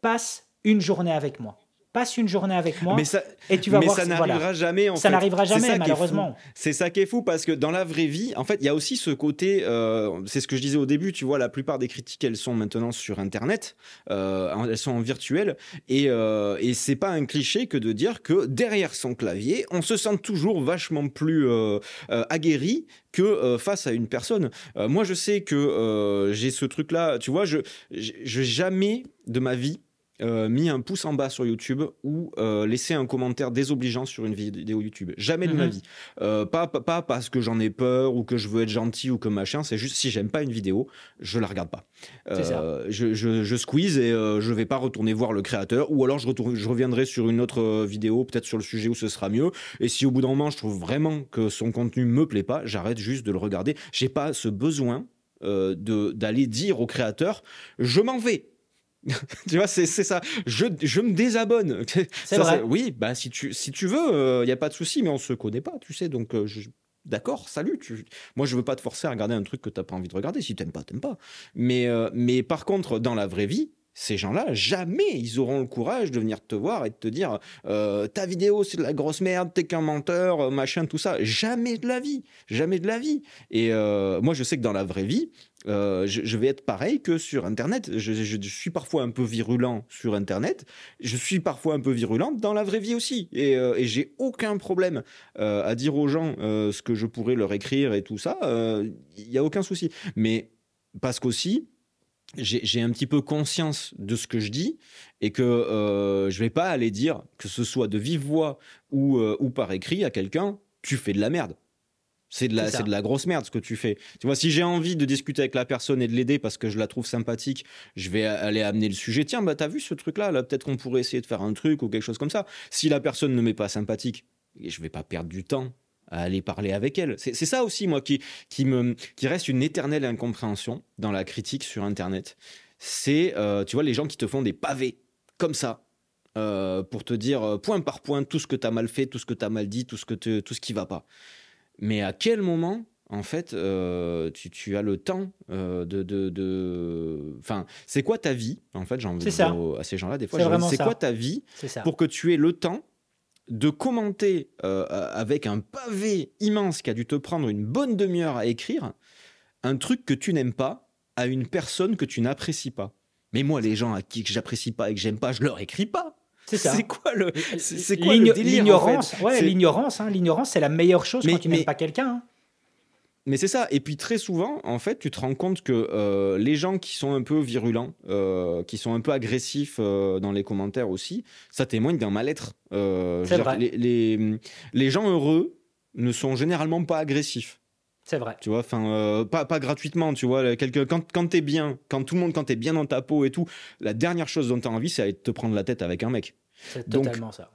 passe une journée avec moi passe une journée avec moi mais ça, et tu vas mais ça n'arrivera jamais en ça n'arrivera jamais malheureusement. c'est ça qui est fou parce que dans la vraie vie en fait il y a aussi ce côté euh, c'est ce que je disais au début tu vois la plupart des critiques elles sont maintenant sur internet euh, elles sont en virtuel et, euh, et c'est pas un cliché que de dire que derrière son clavier on se sent toujours vachement plus euh, aguerri que face à une personne. Moi je sais que j'ai ce truc là tu vois je, je jamais de ma vie euh, mis un pouce en bas sur YouTube ou euh, laissé un commentaire désobligeant sur une vidéo YouTube. Jamais de ma Mhm. vie. Euh, pas, pas, pas parce que j'en ai peur ou que je veux être gentil ou que machin. C'est juste si j'aime pas une vidéo, je la regarde pas. Ça. Euh, je, je, je squeeze et je vais pas retourner voir le créateur ou alors je, retourne, je reviendrai sur une autre vidéo, peut-être sur le sujet où ce sera mieux. Et si au bout d'un moment je trouve vraiment que son contenu me plaît pas, j'arrête juste de le regarder. J'ai pas ce besoin d'aller dire au créateur je m'en vais. tu vois, c'est ça. Je, je me désabonne. C'est Ça, vrai. oui, bah si tu, si tu veux, il n'y a pas de souci, mais on se connaît pas, tu sais. Donc, euh, je- d'accord, salut. tu- moi, je veux pas te forcer à regarder un truc que tu n'as pas envie de regarder. Si t'aimes pas, t'aimes pas. Mais, euh, mais par contre, dans la vraie vie, ces gens-là, jamais ils auront le courage de venir te voir et de te dire euh, ta vidéo c'est de la grosse merde, t'es qu'un menteur, euh, machin, tout ça. Jamais de la vie, jamais de la vie. Et euh, moi, je sais que dans la vraie vie, je, vais être pareil que sur Internet. Je, suis parfois un peu virulent sur Internet. Je suis parfois un peu virulent dans la vraie vie aussi. Et, j'ai aucun problème à dire aux gens ce que je pourrais leur écrire et tout ça. Il n'y a aucun souci. Mais parce qu'aussi, j'ai un petit peu conscience de ce que je dis et que euh, je vais pas aller dire, que ce soit de vive voix ou, euh, ou par écrit à quelqu'un, tu fais de la merde. C'est de, la, C'est ça. c'est de la grosse merde ce que tu fais. Tu vois, si j'ai envie de discuter avec la personne et de l'aider parce que je la trouve sympathique, je vais aller amener le sujet. Tiens, bah, t'as vu ce truc-là? Là, Peut-être qu'on pourrait essayer de faire un truc ou quelque chose comme ça. Si la personne ne m'est pas sympathique, je vais pas perdre du temps à aller parler avec elle. C'est ça aussi, moi, qui, qui, me, qui reste une éternelle incompréhension dans la critique sur Internet. C'est, euh, tu vois, les gens qui te font des pavés comme ça. euh, pour te dire euh, point par point tout ce que tu as mal fait, tout ce que tu as mal dit, tout ce, que te- tout ce qui va pas. Mais à quel moment, en fait, euh, tu, tu as le temps euh, de, de, de- Enfin, c'est quoi ta vie En fait, dire au- à ces gens-là, des fois, C'est quoi ta vie pour que tu aies le temps de commenter euh, avec un pavé immense qui a dû te prendre une bonne demi-heure à écrire un truc que tu n'aimes pas à une personne que tu n'apprécies pas. Mais moi, les gens à qui que j'apprécie pas et que j'aime pas, je leur écris pas. C'est ça. C'est quoi le, c'est quoi en L'ignorance, fait ouais, C'est- l'ignorance, hein, l'ignorance, c'est la meilleure chose Mais- quand tu n'aimes pas quelqu'un. hein. Mais c'est ça. Et puis très souvent, en fait, tu te rends compte que euh, les gens qui sont un peu virulents, euh, qui sont un peu agressifs euh, dans les commentaires aussi, ça témoigne d'un mal-être. Les, les, les gens heureux ne sont généralement pas agressifs. C'est vrai. Tu vois, enfin, pas, pas gratuitement, tu vois. Quand, quand t'es bien, quand tout le monde, quand t'es bien dans ta peau et tout, la dernière chose dont t'as envie, c'est aller te prendre la tête avec un mec. C'est Donc, totalement ça.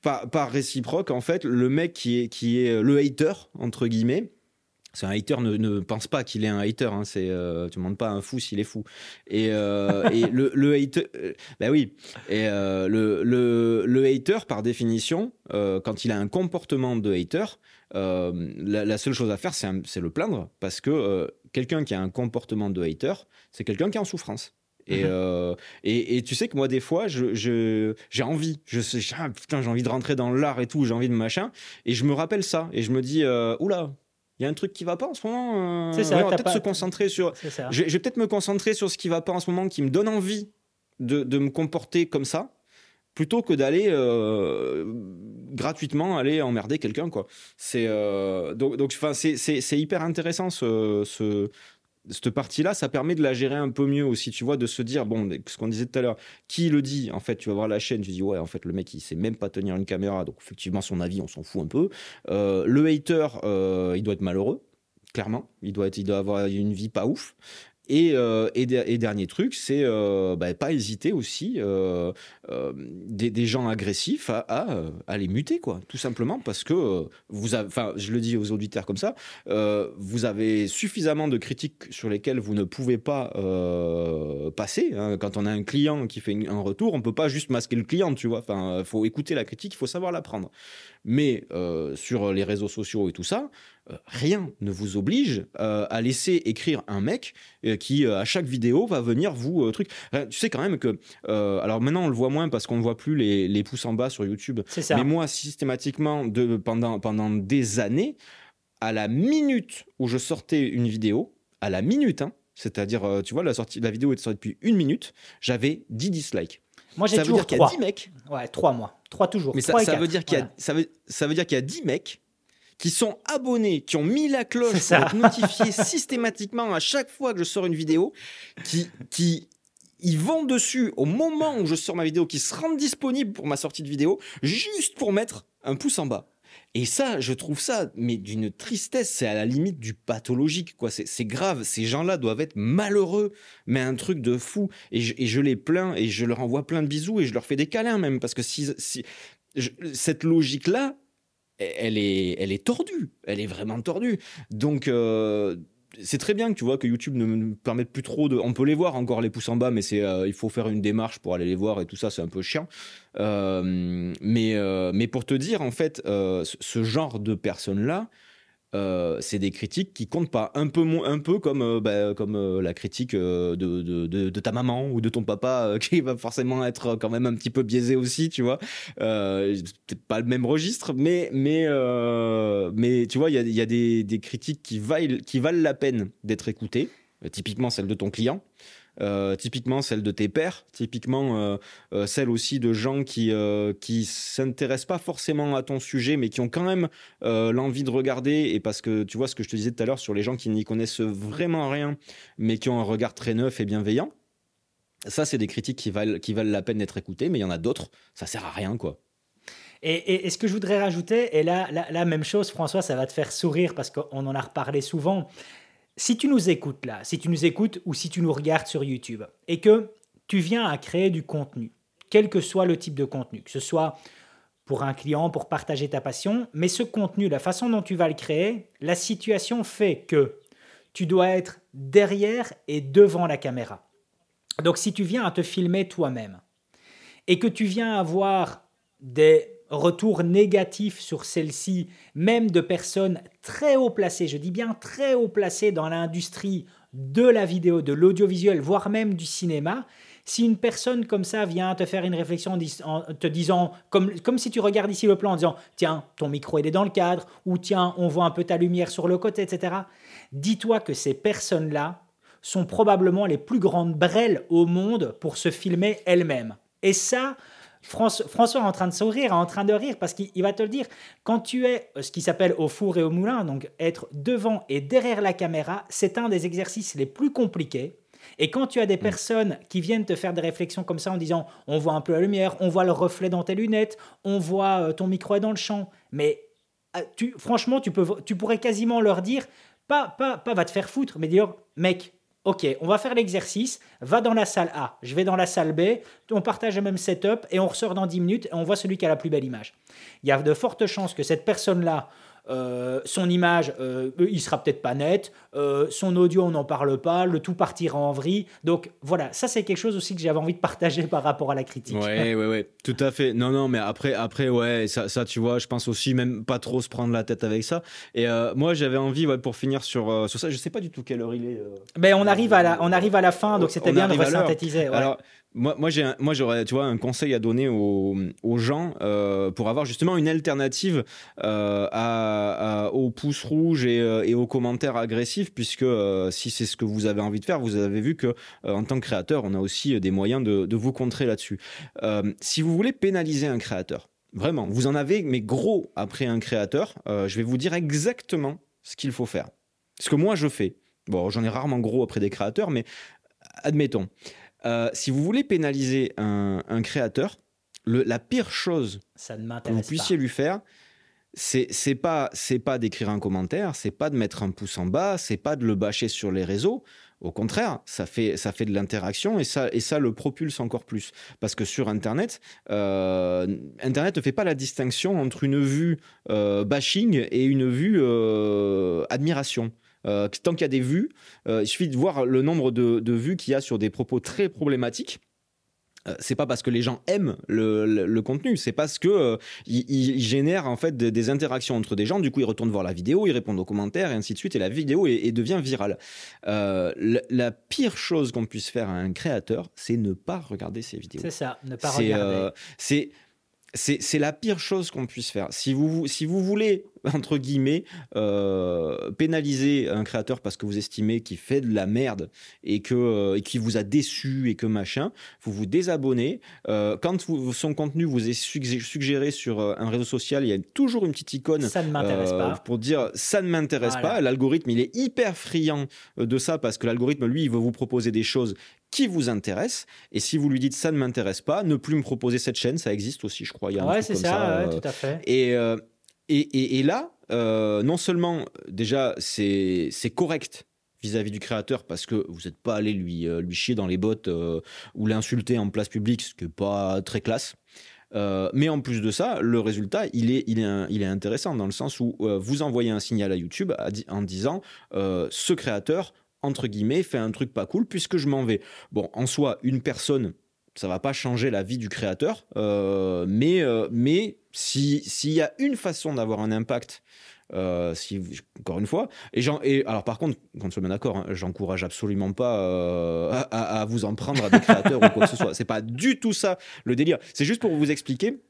par, par réciproque, en fait, le mec qui est, qui est le hater, entre guillemets, c'est un hater ne, ne pense pas qu'il est un hater. Hein, c'est, euh, tu ne demandes pas à un fou s'il est fou. Et, euh, et le, le hater, euh, bah oui. Et euh, le, le, le hater, par définition, euh, quand il a un comportement de hater, la, la seule chose à faire, c'est, le plaindre, parce que quelqu'un qui a un comportement de hater, c'est quelqu'un qui est en souffrance. Et, Mhm. euh, et, et tu sais que moi, des fois, je, je- j'ai envie. Je sais, ah, putain, j'ai envie de rentrer dans l'art et tout, j'ai envie de machin. Et je me rappelle ça. Et je me dis, euh, oula, il y a un truc qui va pas en ce moment. euh, C'est ça, ouais, on va t'as peut-être pas- se concentrer sur. Je, vais- peut-être me concentrer sur ce qui va pas en ce moment, qui me donne envie de, de me comporter comme ça, plutôt que d'aller euh, gratuitement aller emmerder quelqu'un, quoi. C'est euh, donc, donc, enfin, c'est hyper intéressant ce, ce- cette partie-là, ça permet de la gérer un peu mieux aussi, tu vois, de se dire, bon, ce qu'on disait tout à l'heure, qui le dit En fait, tu vas voir la chaîne, tu dis, ouais, en fait, le mec, il sait même pas tenir une caméra, donc effectivement, son avis, on s'en fout un peu. Euh, le hater, euh, il doit être malheureux, clairement. Il doit, être, il doit avoir une vie pas ouf. Et, euh, et, de- et dernier truc, c'est euh, bah, pas hésiter aussi euh, des, gens agressifs à, les muter, quoi, tout simplement parce que vous enfin, je le dis aux auditeurs comme ça, vous avez suffisamment de critiques sur lesquelles vous ne pouvez pas passer. hein. Quand on a un client qui fait un retour, on peut pas juste masquer le client, tu vois. Enfin, faut écouter la critique, il faut savoir la prendre. Mais sur les réseaux sociaux et tout ça, rien ne vous oblige euh, à laisser écrire un mec euh, qui, euh, à chaque vidéo, va venir vous euh, truc. Euh, Tu sais quand même que, euh, alors maintenant on le voit moins parce qu'on ne voit plus les, les pouces en bas sur YouTube. Ça. Mais moi, systématiquement, de, pendant, pendant des années, à la minute où je sortais une vidéo, à la minute, hein, c'est-à-dire, euh, tu vois, la, sortie, la vidéo était sortie depuis une minute, j'avais 10 dislikes. Moi, j'ai Ça veut toujours dire qu'il y a trois. 10 mecs, Ouais, trois mois. Trois toujours. mais ça, Trois et ça veut dire qu'il y a, Voilà. ça veut, ça veut dire qu'il y a 10 mecs qui sont abonnés, qui ont mis la cloche pour être notifiés systématiquement à chaque fois que je sors une vidéo, qui, qui ils vont dessus au moment où je sors ma vidéo, qui se rendent disponibles pour ma sortie de vidéo, juste pour mettre un pouce en bas. Et ça, je trouve ça, mais d'une tristesse, c'est à la limite du pathologique, quoi. C'est grave. Ces gens-là doivent être malheureux, mais un truc de fou. Et je, les plains et je leur envoie plein de bisous et je leur fais des câlins même, parce que si, si cette logique-là, elle est, elle est tordue. Elle est vraiment tordue. Donc, euh, c'est très bien que tu vois que YouTube ne nous permette plus trop de. On peut les voir encore les pouces en bas, mais c'est euh, il faut faire une démarche pour aller les voir et tout ça, c'est un peu chiant. Euh, mais mais pour te dire en fait, ce genre de personnes là, euh, c'est des critiques qui comptent pas. Un peu, un peu comme, euh, bah, comme euh, la critique de, de, de, ta maman ou de ton papa, qui va forcément être quand même un petit peu biaisé aussi, tu vois. peut-être pas le même registre, mais, mais, mais tu vois, il y a, des, des, critiques qui valent, qui valent la peine d'être écoutées, typiquement celle de ton client. Euh, typiquement celle de tes pères, typiquement euh, euh, celle aussi de gens qui qui s'intéressent pas forcément à ton sujet, mais qui ont quand même l'envie de regarder. Et parce que tu vois ce que je te disais tout à l'heure sur les gens qui n'y connaissent vraiment rien, mais qui ont un regard très neuf et bienveillant. Ça, c'est des critiques qui valent qui valent la peine d'être écoutées, mais il y en a d'autres, ça sert à rien quoi. Et, ce que je voudrais rajouter, et là, la même chose, François, ça va te faire sourire parce qu'on en a reparlé souvent, si tu nous écoutes là, si tu nous écoutes ou si tu nous regardes sur YouTube et que tu viens à créer du contenu, quel que soit le type de contenu, que ce soit pour un client, pour partager ta passion, mais ce contenu, la façon dont tu vas le créer, la situation fait que tu dois être derrière et devant la caméra. Donc si tu viens à te filmer toi-même et que tu viens avoir des retour négatif sur celle-ci, même de personnes très haut placées, je dis bien très haut placées dans l'industrie de la vidéo, de l'audiovisuel, voire même du cinéma, si une personne comme ça vient te faire une réflexion en te disant, comme, comme si tu regardes ici le plan en disant, tiens, ton micro est dans le cadre, ou tiens, on voit un peu ta lumière sur le côté, etc., dis-toi que ces personnes-là sont probablement les plus grandes brelles au monde pour se filmer elles-mêmes. Et ça, François est en train de sourire, en train de rire, parce qu'il va te le dire. Quand tu es euh, ce qui s'appelle au four et au moulin, donc être devant et derrière la caméra, c'est un des exercices les plus compliqués. Et quand tu as des mm. personnes qui viennent te faire des réflexions comme ça en disant on voit un peu la lumière, on voit le reflet dans tes lunettes, on voit euh, ton micro est dans le champ, mais euh, tu, franchement, tu, peux, tu pourrais quasiment leur dire pas, pas, pas va te faire foutre, mais dire mec, Ok, on va faire l'exercice. Va dans la salle A, je vais dans la salle B, on partage le même setup et on ressort dans 10 minutes et on voit celui qui a la plus belle image. Il y a de fortes chances que cette personne-là euh, son image, euh, il sera peut-être pas net, euh, son audio, on n'en parle pas, le tout partira en vrille. Donc voilà, ça c'est quelque chose aussi que j'avais envie de partager par rapport à la critique. Ouais, ouais, ouais, tout à fait. Non, non, mais après, après, ouais, ça, ça, tu vois, je pense aussi même pas trop se prendre la tête avec ça. Et moi, j'avais envie, ouais, pour finir sur, sur ça, je sais pas du tout quelle heure il est. Ben, on arrive à la, on arrive à la fin, donc c'était bien de. Ouais. Alors, moi, moi, j'aurais, tu vois, un conseil à donner aux, gens euh, pour avoir justement une alternative euh, aux pouces rouges et, euh, et, aux commentaires agressifs, puisque si c'est ce que vous avez envie de faire, vous avez vu que en tant que créateur, on a aussi des moyens de vous contrer là-dessus. si vous voulez pénaliser un créateur, vraiment, vous en avez, mais gros après un créateur, je vais vous dire exactement ce qu'il faut faire. Ce que moi je fais. Bon, j'en ai rarement gros après des créateurs, mais admettons. Euh, si vous voulez pénaliser un, créateur, la pire chose que vous puissiez lui faire, c'est c'est pas c'est pas d'écrire un commentaire, c'est pas de mettre un pouce en bas, c'est pas de le bâcher sur les réseaux. Au contraire, ça fait ça fait de l'interaction et ça et ça le propulse encore plus parce que sur Internet, euh, Internet ne fait pas la distinction entre une vue euh, bashing et une vue admiration. Euh, tant qu'il y a des vues, euh, il suffit de voir le nombre de, vues qu'il y a sur des propos très problématiques euh, c'est pas parce que les gens aiment le, contenu, c'est parce que il, génère en fait des, interactions entre des gens. Du coup, ils retournent voir la vidéo, ils répondent aux commentaires et ainsi de suite, et la vidéo devient virale. la, pire chose qu'on puisse faire à un créateur, c'est ne pas regarder ses vidéos. C'est ça, ne pas regarder. c'est c'est la pire chose qu'on puisse faire. Si vous, si vous voulez entre guillemets, pénaliser un créateur parce que vous estimez qu'il fait de la merde et que et qu'il vous a déçu et que machin, vous vous désabonnez. quand son contenu vous est suggéré sur un réseau social, il y a toujours une petite icône ça ne m'intéresse pas. pour dire ça ne m'intéresse pas. L'algorithme, il est hyper friand de ça parce que l'algorithme, lui, il veut vous proposer des choses qui vous intéressent. Et si vous lui dites ça ne m'intéresse pas, ne plus me proposer cette chaîne, ça existe aussi, je crois. Il y a ouais, c'est ça, tout à fait. Et, euh, et, et, là, euh, non seulement déjà c'est correct vis-à-vis du créateur parce que vous n'êtes pas allé lui, euh, lui chier dans les bottes ou l'insulter en place publique, ce qui n'est pas très classe. mais en plus de ça, le résultat, il est, il est, il est intéressant dans le sens où vous envoyez un signal à YouTube en disant ce créateur entre guillemets, fait un truc pas cool puisque je m'en vais. Bon, en soi, une personne, ça va pas changer la vie du créateur, euh, mais, euh, mais s'il y a une façon d'avoir un impact, euh, si, encore une fois, et, et alors par contre, qu'on soit bien d'accord, hein, j'encourage absolument pas à, à, vous en prendre à des créateurs ou quoi que ce soit. C'est pas du tout ça le délire. C'est juste pour vous expliquer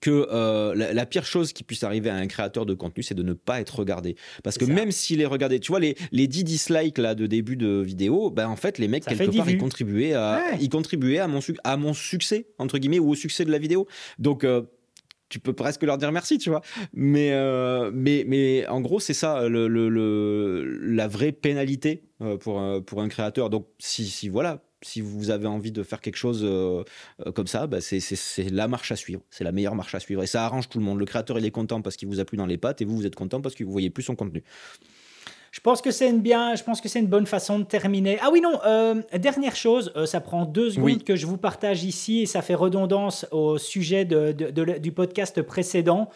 que euh, la, pire chose qui puisse arriver à un créateur de contenu, c'est de ne pas être regardé. Parce que même s'il est regardé, tu vois, les, les 10 dislikes là, de début de vidéo, ben, en fait, les mecs, quelque part, ils contribuaient, à, ils contribuaient à, mon, à mon succès, entre guillemets, ou au succès de la vidéo. Donc, euh, tu peux presque leur dire merci, tu vois. Mais, euh, mais, mais en gros, c'est ça le, le, la vraie pénalité pour, pour un créateur. Donc, si, si voilà, si vous avez envie de faire quelque chose euh, euh, comme ça, bah, c'est la marche à suivre. C'est la meilleure marche à suivre. Et ça arrange tout le monde. Le créateur, il est content parce qu'il vous a plu dans les pattes et vous, vous êtes content parce que vous voyez plus son contenu. Je pense que c'est une bien, je pense que c'est une bonne façon de terminer. Ah oui non, euh, dernière chose, ça prend deux secondes que je vous partage ici et ça fait redondance au sujet de, du podcast précédent.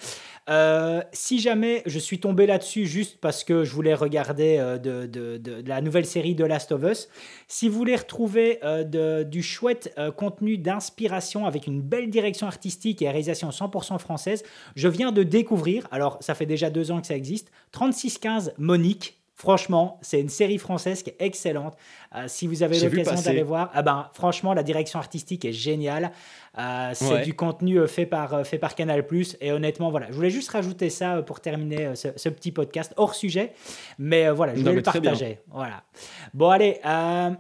Euh, si jamais je suis tombé là-dessus juste parce que je voulais regarder euh, de, la nouvelle série de Last of Us, si vous voulez retrouver euh, du chouette contenu d'inspiration avec une belle direction artistique et réalisation 100% française, je viens de découvrir, alors ça fait déjà deux ans que ça existe, 3615 Monique. Franchement, c'est une série française qui est excellente. si vous avez l'occasion d'aller voir, ah ben, franchement, la direction artistique est géniale. Euh, c'est du contenu euh, fait par, euh, fait par Canal+. Et honnêtement, voilà, je voulais juste rajouter ça pour terminer ce, petit podcast hors sujet. Mais voilà, je voulais le partager. Voilà. Bon, allez,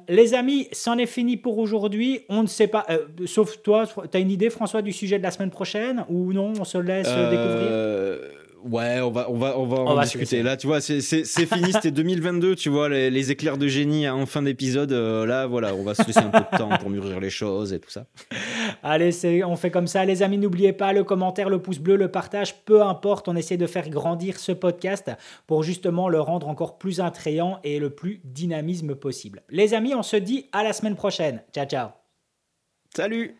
les amis, c'en est fini pour aujourd'hui. On ne sait pas, sauf toi, tu as une idée, François, du sujet de la semaine prochaine? Ou non On se laisse découvrir? Ouais, on va, on va, on va en discuter. Là, tu vois, c'est fini, c'était 2022, tu vois, les, éclairs de génie en fin d'épisode. là, voilà, on va se laisser un peu de temps pour mûrir les choses et tout ça. Allez, on fait comme ça. Les amis, n'oubliez pas le commentaire, le pouce bleu, le partage, peu importe. On essaie de faire grandir ce podcast pour justement le rendre encore plus attrayant et le plus dynamisme possible. Les amis, on se dit à la semaine prochaine. Ciao, ciao. Salut